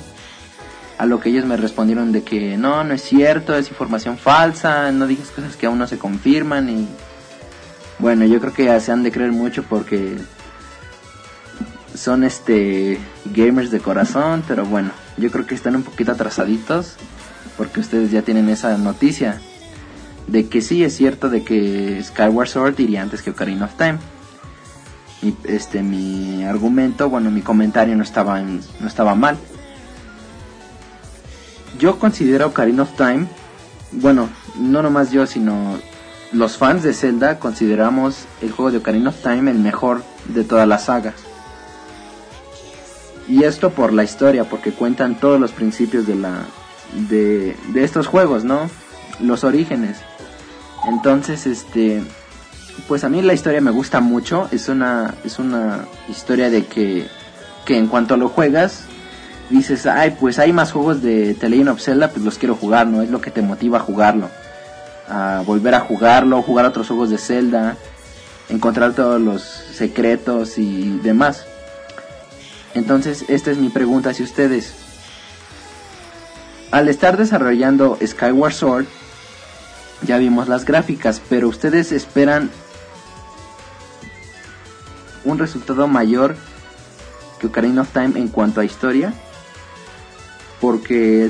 A lo que ellos me respondieron de que no, no es cierto, es información falsa, no digas cosas que aún no se confirman y... Bueno, yo creo que se han de creer mucho porque son este gamers de corazón, pero bueno, yo creo que están un poquito atrasaditos porque ustedes ya tienen esa noticia de que sí es cierto de que Skyward Sword iría antes que Ocarina of Time. Y este mi argumento, bueno, mi comentario no estaba en- no estaba mal. Yo considero Ocarina of Time, bueno, no nomás yo, sino los fans de Zelda consideramos el juego de Ocarina of Time el mejor de toda la saga. Y esto por la historia, porque cuentan todos los principios de la de, de estos juegos, ¿no? Los orígenes. Entonces, este pues a mí la historia me gusta mucho, es una es una historia de que que en cuanto lo juegas dices, ay, pues hay más juegos de The Legend of Zelda, pues los quiero jugar, ¿no? Es lo que te motiva a jugarlo. A volver a jugarlo, jugar otros juegos de Zelda, encontrar todos los secretos y demás. Entonces, esta es mi pregunta hacia ustedes. Al estar desarrollando Skyward Sword, ya vimos las gráficas, pero ustedes esperan un resultado mayor que Ocarina of Time en cuanto a historia porque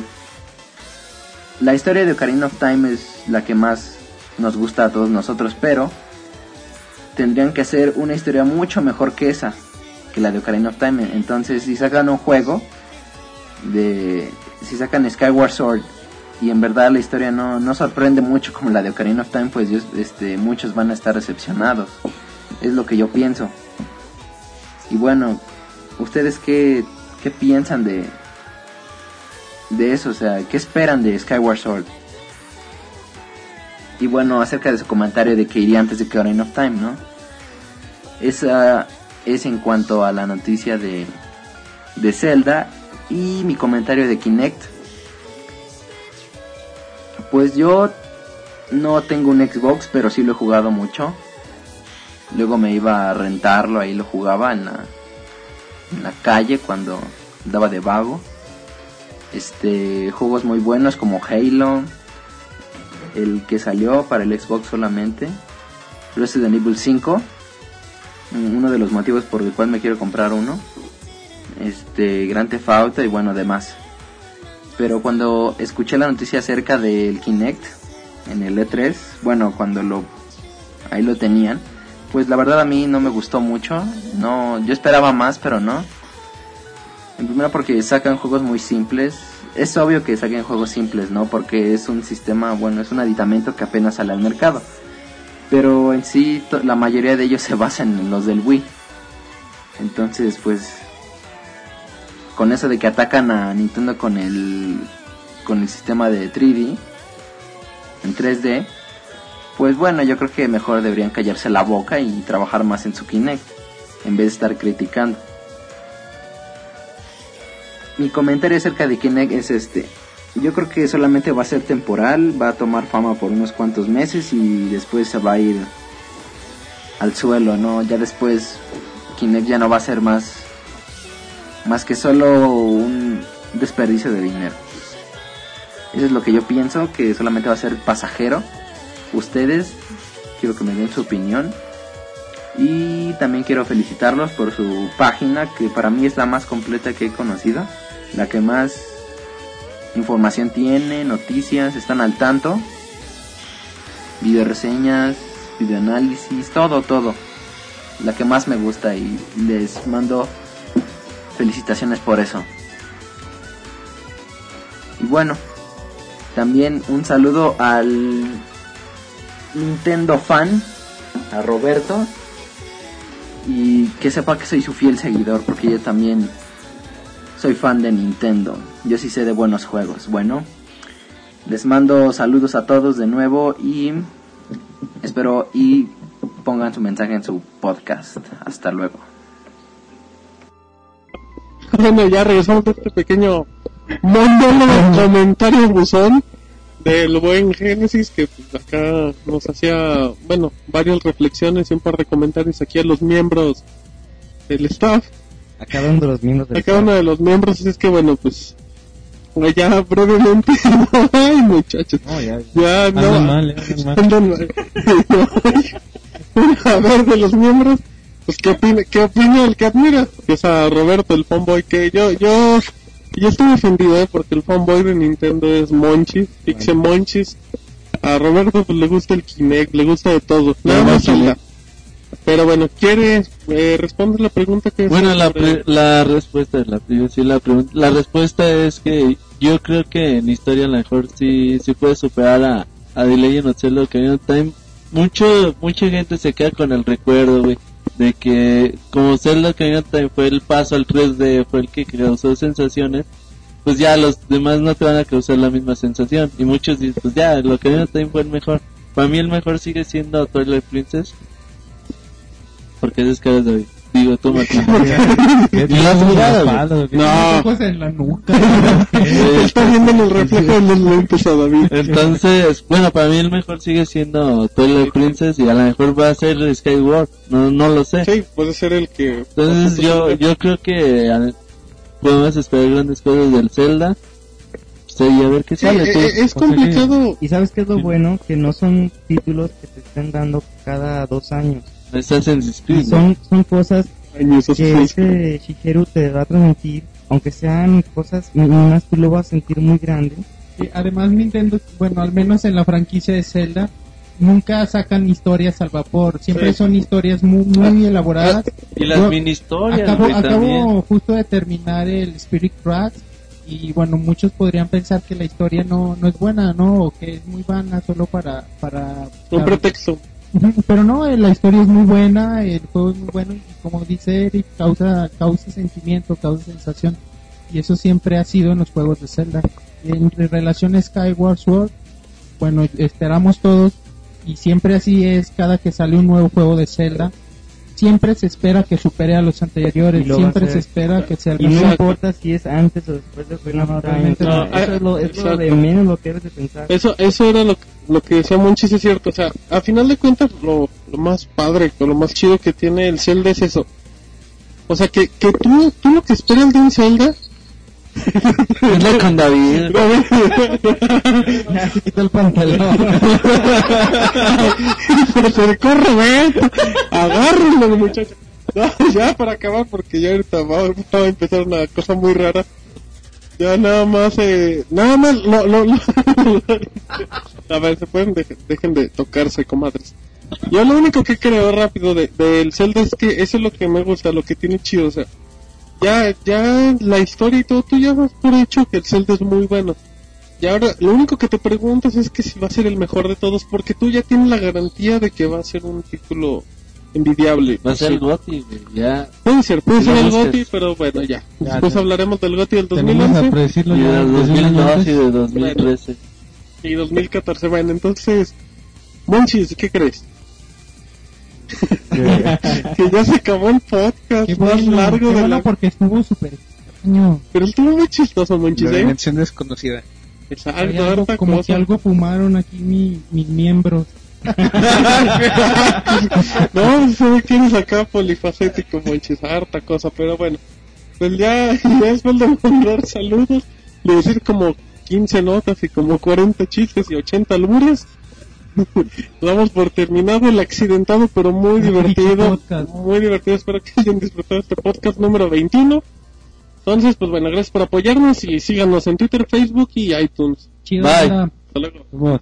la historia de Ocarina of Time es la que más nos gusta a todos nosotros, pero tendrían que hacer una historia mucho mejor que esa, que la de Ocarina of Time. Entonces, si sacan un juego de si sacan Skyward Sword y en verdad la historia no, no sorprende mucho como la de Ocarina of Time, pues este, muchos van a estar decepcionados. Es lo que yo pienso. Y bueno, ¿ustedes qué, qué piensan de, de eso? O sea, ¿qué esperan de Skyward Sword? Y bueno, acerca de su comentario de que iría antes de que Ocarina of Time, ¿no? Esa es en cuanto a la noticia de, de Zelda y mi comentario de Kinect. Pues yo no tengo un Xbox, pero sí lo he jugado mucho. Luego me iba a rentarlo, ahí lo jugaba en la, en la calle cuando daba de vago. Este, juegos muy buenos como Halo, el que salió para el Xbox solamente, Resident Evil 5, mm, uno de los motivos por el cual me quiero comprar uno. Este, Theft Auto y bueno, demás. Pero cuando escuché la noticia acerca del Kinect en el E3, bueno, cuando lo ahí lo tenían, pues la verdad a mí no me gustó mucho. No, yo esperaba más, pero no. En primera porque sacan juegos muy simples. Es obvio que saquen juegos simples, ¿no? Porque es un sistema, bueno, es un aditamento que apenas sale al mercado. Pero en sí la mayoría de ellos [LAUGHS] se basan en los del Wii. Entonces, pues con eso de que atacan a Nintendo con el con el sistema de 3D en 3D, pues bueno, yo creo que mejor deberían callarse la boca y trabajar más en su Kinect. en vez de estar criticando. Mi comentario acerca de Kinect es este. Yo creo que solamente va a ser temporal, va a tomar fama por unos cuantos meses y después se va a ir al suelo, ¿no? Ya después Kinect ya no va a ser más más que solo un desperdicio de dinero. Eso es lo que yo pienso, que solamente va a ser pasajero. Ustedes, quiero que me den su opinión. Y también quiero felicitarlos por su página, que para mí es la más completa que he conocido. La que más información tiene, noticias, están al tanto. Video reseñas, videoanálisis, todo, todo. La que más me gusta y les mando felicitaciones por eso. Y bueno, también un saludo al Nintendo fan, a Roberto. Y que sepa que soy su fiel seguidor, porque yo también soy fan de Nintendo. Yo sí sé de buenos juegos. Bueno, les mando saludos a todos de nuevo y espero y pongan su mensaje en su podcast. Hasta luego. Bueno, ya regresamos de este pequeño monólogo comentario buzón del buen Génesis que pues, acá nos hacía, bueno, varias reflexiones y un par de comentarios aquí a los miembros del staff, A cada uno de los miembros del a cada uno de los miembros, es que bueno, pues ya brevemente, [LAUGHS] ay muchachos, No, ya. ya no, Andan mal, eh, andan mal. mal. [LAUGHS] a ver, de los miembros, pues qué opina, qué opina el que admira, es a Roberto, el fanboy, que yo, yo, yo estoy ofendido, eh, porque el fanboy de Nintendo es Monchis, Pixe Monchis, a Roberto pues le gusta el Kinect, le gusta de todo, nada más. Pero bueno, ¿quiere eh, responder la pregunta que Bueno, la, pre- la respuesta, la, sí, la, respuesta es que yo creo que en historia a lo mejor sí, sí puede superar a, a The Legend of Zelda Ocarina of Time. Mucho, mucha gente se queda con el recuerdo, güey, de que como Zelda Ocarina of Time fue el paso al 3D, fue el que causó sensaciones, pues ya los demás no te van a causar la misma sensación. Y muchos dicen, pues ya, el Ocarina of Time fue el mejor. Para mí el mejor sigue siendo Twilight Princess. Porque es caras de Digo, tú, Martín. [LAUGHS] ¿Qué ¿Y lo has tienes en la jugado, espalda, o qué? No, Ojos en la nuca. [LAUGHS] está viendo en el reflejo de los lentes a David. Entonces, bueno, para mí el mejor sigue siendo Twilight Princess y a lo mejor va a ser Skyward, no, no lo sé. Sí, puede ser el que... Entonces yo, yo creo que podemos esperar grandes cosas del Zelda. Sí, a ver qué sale. eh, tú. eh, es complicado. Y sabes qué es lo bueno? Que no son títulos que te estén dando cada dos años. Assassin's Creed, ¿no? Son, son cosas que Shigeru te va a transmitir, aunque sean cosas mínimas, tú lo vas a sentir muy grande. Y además Nintendo, bueno, al menos en la franquicia de Zelda, nunca sacan historias al vapor. Siempre Sí. son historias muy, muy elaboradas. Y las Yo mini historias, Acabo, acabo justo de terminar el Spirit Tracks y bueno, muchos podrían pensar que la historia no, no es buena, ¿no? O que es muy vana solo para... para Un pretexto. Pero no, eh, la historia es muy buena, el juego es muy bueno y como dice Eric, causa, causa sentimiento, causa sensación. Y eso siempre ha sido en los juegos de Zelda. En re- relación a Skyward Sword, bueno, esperamos todos y siempre así es cada que sale un nuevo juego de Zelda. Siempre se espera que supere a los anteriores, siempre se espera que sea el Y no importa si es antes o después de Ocarina No, no. eso es lo, es lo de menos lo que debes de pensar. Eso, eso era lo, que- lo que decía Monchis, es cierto. O sea, a final de cuentas, lo, lo más padre, o lo más chido que tiene el Zelda es eso. O sea, que, que tú, tú lo que esperas de un Zelda. Anda con David. [LAUGHS] Quitó el pantalón. Se acercó Roberto. Agárrenlo, muchachos. No, ya para acabar, porque ya ahorita va, va a empezar una cosa muy rara. Ya nada más, eh, nada más, lo, lo, lo- a ver, se pueden, dejen, dejen de tocarse, comadres. Yo lo único que creo rápido de- del Zelda es que eso es lo que me gusta, lo que tiene chido, o sea, ya, ya la historia y todo, tú ya vas por hecho que el Zelda es muy bueno. Y ahora, lo único que te preguntas es que si va a ser el mejor de todos, porque tú ya tienes la garantía de que va a ser un título envidiable. Va a ser Sí. el güey, ya. Puede ser, puede Si ser el. GOTY, pero bueno, ya. Ya, Después ya. hablaremos del GOTY del Tenemos a 2011 predecirlo Y ya de desde un año 2002 y antes. de 2013. y 2014. Bueno, entonces, Monchis, ¿qué crees? [LAUGHS] que ya se acabó el podcast Qué más bueno, largo qué de bueno la... porque estuvo súper extraño. Pero estuvo muy chistoso, Monchis, ¿eh? dimensión desconocida. Exacto, como cosa. que algo fumaron aquí mi- mis miembros. No, se ve que eres acá polifacético, Monchis, harta cosa, pero bueno. Pues ya, ya después de mandar saludos, de decir como 15 notas y como 40 chistes y 80 albures, [LAUGHS] damos por terminado el accidentado pero muy divertido. Muy divertido, espero que hayan disfrutado este podcast número 21. Entonces, pues bueno, gracias por apoyarnos y síganos en Twitter, Facebook y iTunes. Chido, Bye. Hasta luego.